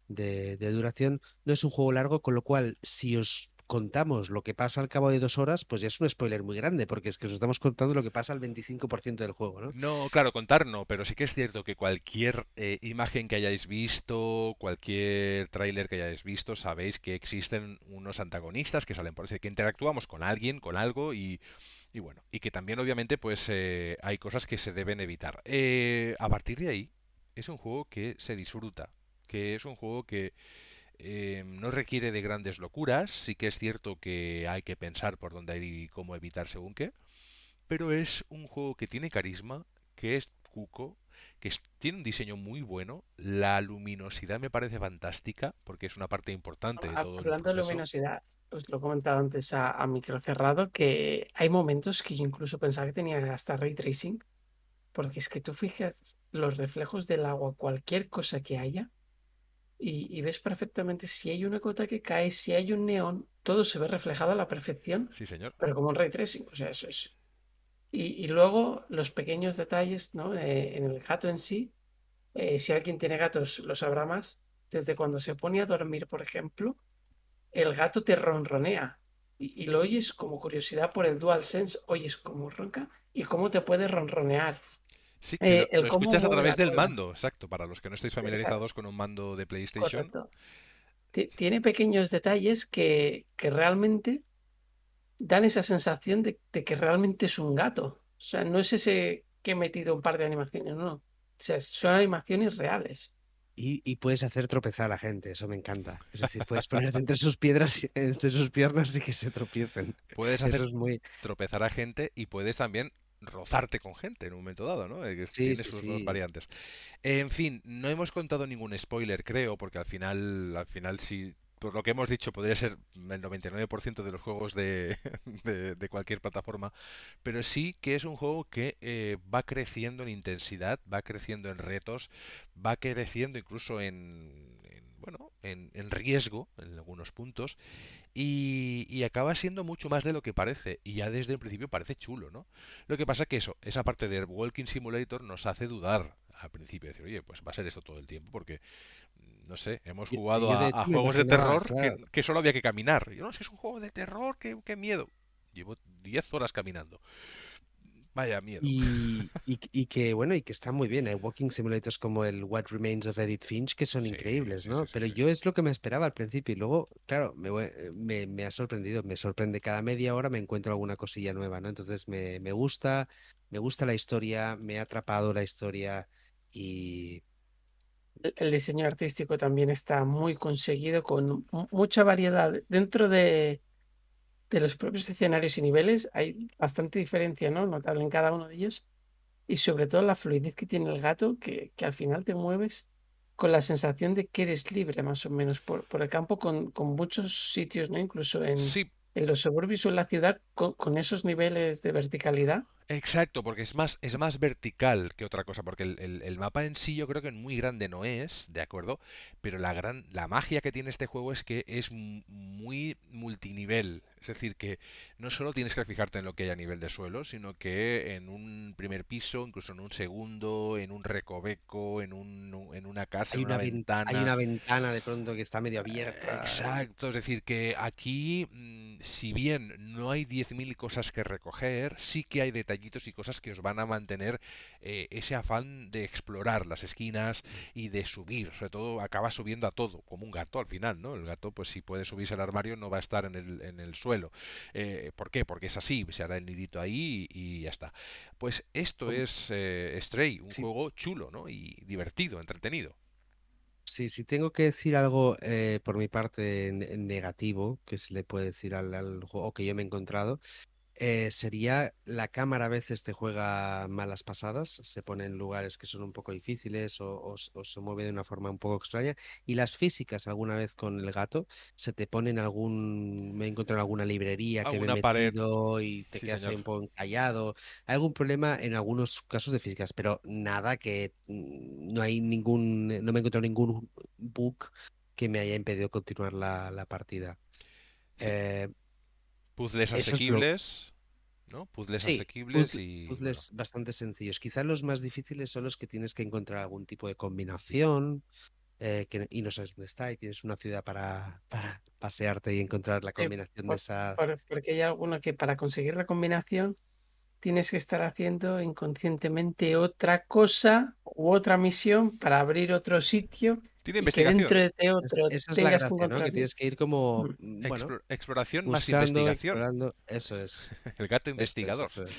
de, de duración. No es un juego largo, con lo cual, si os contamos lo que pasa al cabo de dos horas, pues ya es un spoiler muy grande, porque es que os estamos contando lo que pasa al 25% del juego, ¿no? No, claro, contar no, pero sí que es cierto que cualquier eh, imagen que hayáis visto, cualquier tráiler que hayáis visto, sabéis que existen unos antagonistas que salen por ese, que interactuamos con alguien, con algo y, y bueno, y que también obviamente pues eh, hay cosas que se deben evitar. Eh, a partir de ahí, es un juego que se disfruta, que es un juego que eh, no requiere de grandes locuras, sí que es cierto que hay que pensar por dónde ir y cómo evitar según qué, pero es un juego que tiene carisma, que es cuco, que es- tiene un diseño muy bueno, la luminosidad me parece fantástica, porque es una parte importante de todo el Hablando de luminosidad, os lo he comentado antes a, a micro cerrado, que hay momentos que yo incluso pensaba que tenía hasta ray tracing, porque es que tú fijas los reflejos del agua, cualquier cosa que haya, y, y ves perfectamente si hay una gota que cae, si hay un neón, todo se ve reflejado a la perfección, Sí, señor. pero como un ray tracing, o sea, eso es. Y, y luego los pequeños detalles, ¿no? Eh, en el gato en sí, eh, si alguien tiene gatos lo sabrá más, desde cuando se pone a dormir, por ejemplo, el gato te ronronea y, y lo oyes como curiosidad por el DualSense, oyes cómo ronca y cómo te puede ronronear. Sí, Eh, lo, el lo cómo escuchas a través del mando, exacto, para los que no estáis Exacto, familiarizados con un mando de PlayStation. Tiene pequeños detalles que, que realmente dan esa sensación de, de que realmente es un gato. O sea, no es ese que he metido un par de animaciones, no. O sea, son animaciones reales. Y, y puedes hacer tropezar a la gente, eso me encanta. Es decir, puedes ponerte entre sus piedras, y- entre sus piernas y que se tropiecen. Puedes hacer Eso es muy... tropezar a gente y puedes también rozarte con gente en un momento dado, ¿no? Eh, Sí, Tiene sí, sus dos variantes. En fin, no hemos contado ningún spoiler, creo, porque al final, al final sí, por lo que hemos dicho, podría ser el 99% de los juegos de, de- de cualquier plataforma, pero sí que es un juego que eh, va creciendo en intensidad, va creciendo en retos, va creciendo incluso en, en, bueno, en, en riesgo en algunos puntos. Y, y acaba siendo mucho más de lo que parece. Y ya desde el principio parece chulo, ¿no? Lo que pasa que eso, esa parte de Walking Simulator nos hace dudar al principio. Decir, oye, pues va a ser esto todo el tiempo. Porque, no sé, hemos jugado yo a, juegos de terror que, que solo había que caminar. Yo no sé, es un juego de terror, qué, qué miedo. Llevo 10 horas caminando. Vaya miedo. Y, y- y que, bueno, y que están muy bien. Hay walking simulators como el What Remains of Edith Finch que son Sí, increíbles, ¿no? sí, sí, Pero sí. yo es lo que me esperaba al principio y luego, claro, me, eh, me, me ha sorprendido. Me sorprende cada media hora me encuentro alguna cosilla nueva, ¿no? Entonces me, me gusta, me gusta la historia, me ha atrapado la historia y El diseño artístico también está muy conseguido con mu- mucha variedad. Dentro de, de los propios escenarios y niveles hay bastante diferencia, ¿no? Notable en cada uno de ellos. Y sobre todo la fluidez que tiene el gato, que, que al final te mueves con la sensación de que eres libre más o menos por, por el campo, con, con muchos sitios, ¿no? Incluso en, Sí, en los suburbios o en la ciudad, con, con esos niveles de verticalidad. Exacto, porque es más, es más vertical que otra cosa, porque el, el- el mapa en sí yo creo que muy grande no es, ¿de acuerdo? Pero la gran, la magia que tiene este juego es que es mu- muy multinivel, es decir, que no solo tienes que fijarte en lo que hay a nivel de suelo, sino que en un primer piso, incluso en un segundo, en un recoveco, en un, en una casa, hay en una una, ven- hay ventana. una ventana de pronto que está medio abierta. Exacto, es decir, que aquí, mm, si bien no hay 10.000 cosas que recoger, sí que hay detallitos y cosas que os van a mantener eh, ese afán de explorar las esquinas y de subir. Sobre todo, acaba subiendo a todo, como un gato al final, ¿no? El gato, pues si puede subirse al armario, no va a estar en el, en el suelo. Eh, ¿por qué? Porque es así, se hará el nidito ahí y, y ya está. Pues esto es eh, Stray, un Sí, juego chulo, ¿no? Y divertido, entretenido. sí, sí tengo que decir algo eh, por mi parte ne- negativo, que se le puede decir al, al juego que yo me he encontrado, eh, sería la cámara a veces te juega malas pasadas, se pone en lugares que son un poco difíciles o, o s- o se mueve de una forma un poco extraña. Y las físicas alguna vez con el gato se te ponen algún, me he encontrado en alguna librería que me he pared, metido y te sí quedas ahí un poco encallado. Hay algún problema en algunos casos de físicas, pero nada que mm, no hay ningún, no me he encontrado ningún bug que me haya impedido continuar la, la partida. Sí, Eh, puzzles eso asequibles, ¿no? Puzzles Sí, asequibles y bueno, puzzles bastante sencillos. Quizás los más difíciles son los que tienes que encontrar algún tipo de combinación eh, que, y no sabes dónde está y tienes una ciudad para, para pasearte y encontrar la Eh, combinación de esa... por- porque hay alguno que para conseguir la combinación tienes que estar haciendo inconscientemente otra cosa u otra misión para abrir otro sitio tiene y que dentro investigación, de este Es- otro esa es la gracia, ¿no? Que tienes que ir como, Mm. mm, bueno, explo- exploración más buscando, investigación. explorando. Eso es, El gato eso es, investigador. eso es.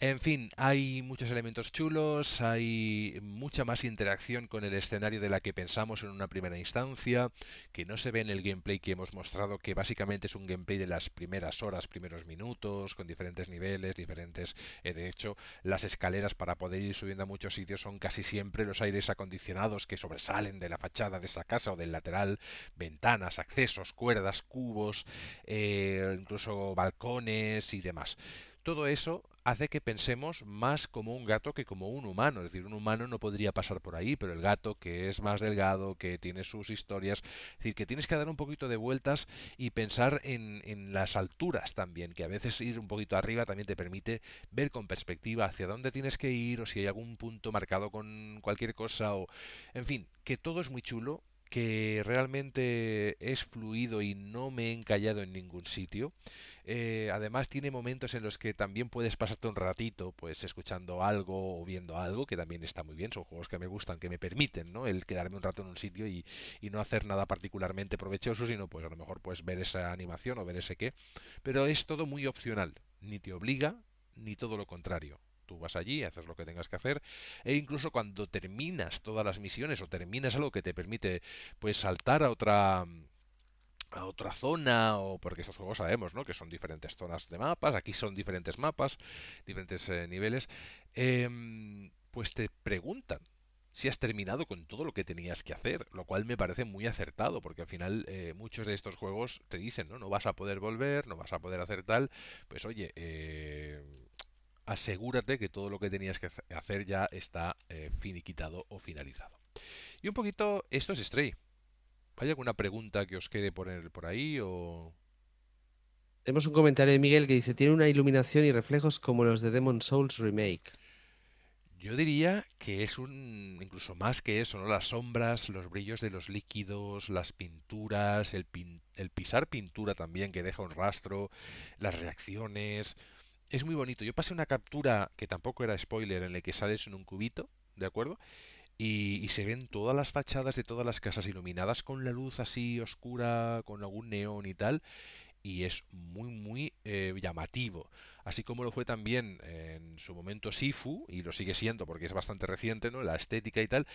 En fin, hay muchos elementos chulos, hay mucha más interacción con el escenario de la que pensamos en una primera instancia, que no se ve en el gameplay que hemos mostrado, que básicamente es un gameplay de las primeras horas, primeros minutos, con diferentes niveles, diferentes... eh, de hecho, las escaleras para poder ir subiendo a muchos sitios son casi siempre los aires acondicionados que sobresalen de la fachada de esa casa o del lateral, ventanas, accesos, cuerdas, cubos, eh, incluso balcones y demás. Todo eso hace que pensemos más como un gato que como un humano. Es decir, un humano no podría pasar por ahí, pero el gato, que es más delgado, que tiene sus historias, es decir, que tienes que dar un poquito de vueltas y pensar en, en las alturas también, que a veces ir un poquito arriba también te permite ver con perspectiva hacia dónde tienes que ir o si hay algún punto marcado con cualquier cosa o... En fin, que todo es muy chulo que realmente es fluido y no me he encallado en ningún sitio. Eh, además tiene momentos en los que también puedes pasarte un ratito pues escuchando algo o viendo algo, que también está muy bien, son juegos que me gustan, que me permiten, ¿no? El quedarme un rato en un sitio y, y no hacer nada particularmente provechoso, sino pues a lo mejor pues ver esa animación o ver ese qué. Pero es todo muy opcional, ni te obliga, ni todo lo contrario. Tú vas allí, haces lo que tengas que hacer, e incluso cuando terminas todas las misiones o terminas algo que te permite pues saltar a otra a otra zona o porque estos juegos sabemos ¿no? que son diferentes zonas de mapas aquí son diferentes mapas diferentes eh, niveles em, pues te preguntan si has terminado con todo lo que tenías que hacer, lo cual me parece muy acertado, porque al final eh, muchos de estos juegos te dicen, ¿no? No vas a poder volver, no vas a poder hacer tal, pues oye, eh, asegúrate que todo lo que tenías que hace- hacer ya está eh, finiquitado o finalizado. Y un poquito, esto es Stray. ¿Hay alguna pregunta que os quede poner por ahí o...? Tenemos un comentario de Miguel que dice, tiene una iluminación y reflejos como los de Demon Souls Remake. Yo diría que es un, incluso más que eso, ¿no? Las sombras, los brillos de los líquidos, las pinturas, el, pin- el pisar pintura también que deja un rastro, las reacciones. Es muy bonito. Yo pasé una captura que tampoco era spoiler en la que sales en un cubito, ¿de acuerdo? Y, y se ven todas las fachadas de todas las casas iluminadas con la luz así oscura, con algún neón y tal y es muy muy eh, llamativo. Así como lo fue también en su momento Sifu y lo sigue siendo porque es bastante reciente no la estética y tal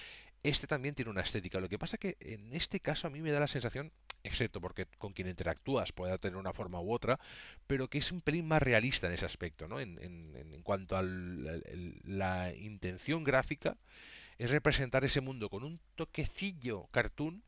este también tiene una estética. Lo que pasa que en este caso a mí me da la sensación excepto porque con quien interactúas pueda tener una forma u otra pero que es un pelín más realista en ese aspecto no en, en, en cuanto a la intención gráfica es representar ese mundo con un toquecillo cartoon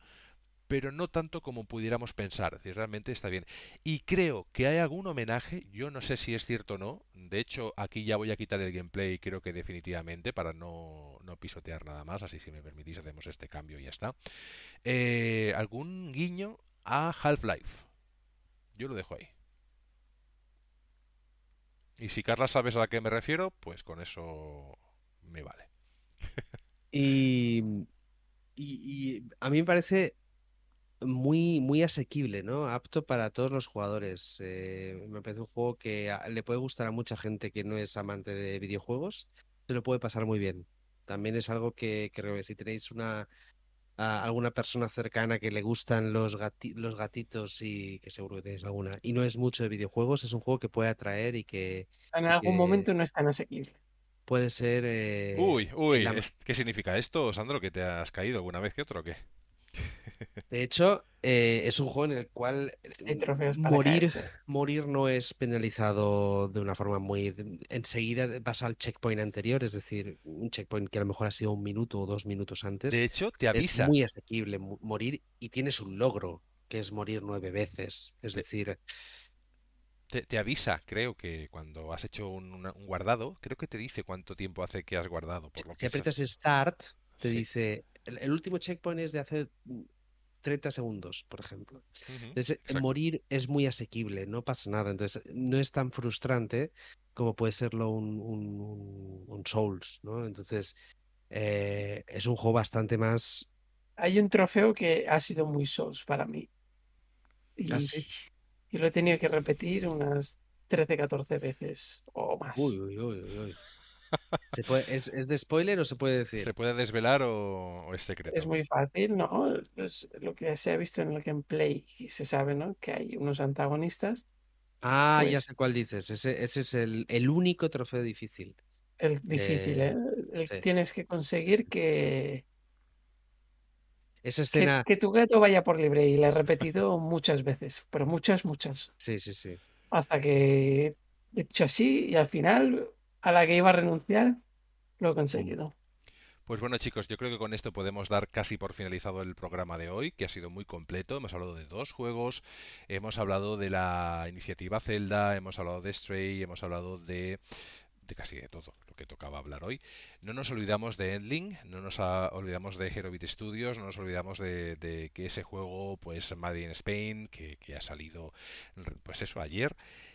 pero no tanto como pudiéramos pensar. Es realmente está bien. Y creo que hay algún homenaje, yo no sé si es cierto o no. De hecho, aquí ya voy a quitar el gameplay, creo que definitivamente, para no, no pisotear nada más. Así, si me permitís, hacemos este cambio y ya está. Eh, algún guiño a Half-Life. Yo lo dejo ahí. Y si Carla sabes a qué me refiero, pues con eso me vale. y, y a mí me parece muy, muy asequible, ¿no? Apto para todos los jugadores. Eh, me parece un juego que le puede gustar a mucha gente que no es amante de videojuegos, se lo puede pasar muy bien. También es algo que creo que si tenéis una alguna persona cercana que le gustan los, los gatitos y que seguro que tenéis alguna, y no es mucho de videojuegos, es un juego que puede atraer y que... En algún que momento no es tan asequible. Puede ser... eh, Uy, uy, la- ¿qué significa esto, Sandro? ¿Que te has caído alguna vez que otro o qué? De hecho, eh, es un juego en el cual morir, morir no es penalizado de una forma muy... Enseguida vas al checkpoint anterior, es decir, un checkpoint que a lo mejor ha sido un minuto o dos minutos antes. De hecho, te Es avisa. muy asequible morir y tienes un logro, que es morir nueve veces. Es De- decir, Te, te avisa, creo que cuando has hecho un, guardado, creo que te dice cuánto tiempo hace que has guardado, por lo si que aprietas Start, te Sí. dice, el, el último checkpoint es de hace 30 segundos, por ejemplo. Entonces, eh, exacto. morir es muy asequible, no pasa nada. Entonces, no es tan frustrante como puede serlo un, un- un- un Souls, ¿no? Entonces, eh, es un juego bastante más... Hay un trofeo que ha sido muy Souls para mí. ¿Ah, Y, y lo he tenido que repetir unas 13, 14 veces o más. Uy, uy, uy, uy. ¿Se puede, es, es de spoiler o se puede decir? ¿Se puede desvelar o, o es Es secreto? muy fácil, ¿no? Es lo que se ha visto en el gameplay, y se sabe, ¿no? Que hay unos antagonistas. Ah, ya Pues- sé cuál dices. Ese, ese es el, el único trofeo difícil. El difícil, Eh, ¿eh? El- sí. Tienes que conseguir sí, sí, sí. que, Esa que, escena... que tu gato vaya por libre. Y la he repetido muchas veces, pero muchas, muchas. Sí, sí, sí. Hasta que he hecho así y al final, a la que iba a renunciar, lo he conseguido. Pues bueno, chicos, yo creo que con esto podemos dar casi por finalizado el programa de hoy, que ha sido muy completo. Hemos hablado de dos juegos, hemos hablado de la iniciativa Zelda, hemos hablado de Stray, hemos hablado de, de casi de todo lo que tocaba hablar hoy. No nos olvidamos de Endling, no nos olvidamos de Herobit Studios, no nos olvidamos de, de que ese juego, pues Made in Spain, que, que ha salido, pues eso, ayer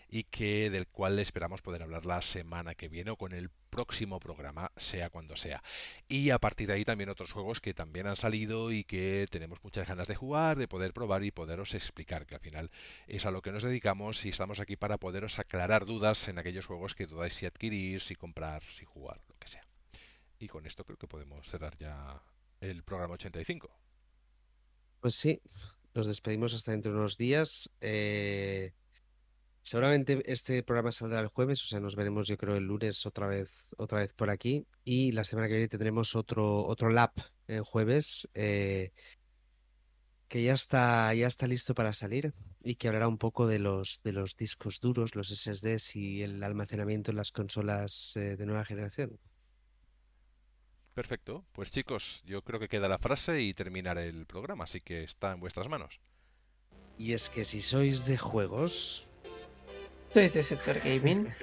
y que del cual esperamos poder hablar la semana que viene o con el próximo programa, sea cuando sea. Y a partir de ahí también otros juegos que también han salido y que tenemos muchas ganas de jugar, de poder probar y poderos explicar, que al final es a lo que nos dedicamos y estamos aquí para poderos aclarar dudas en aquellos juegos que dudáis si adquirir, si comprar, si jugar, lo que sea. Y con esto creo que podemos cerrar ya el programa 85. Pues sí, nos despedimos hasta dentro de unos días. Eh, seguramente este programa saldrá el jueves, o sea, nos veremos yo creo el lunes otra vez, otra vez por aquí. Y la semana que viene tendremos otro, otro lap el jueves, eh, que ya está, ya está listo para salir y que hablará un poco de los, de los discos duros, los SSDs y el almacenamiento en las consolas eh, de nueva generación. Perfecto, pues chicos, yo creo que queda la frase y terminar el programa, así que está en vuestras manos. Y es que si sois de juegos, de Sector Gaming.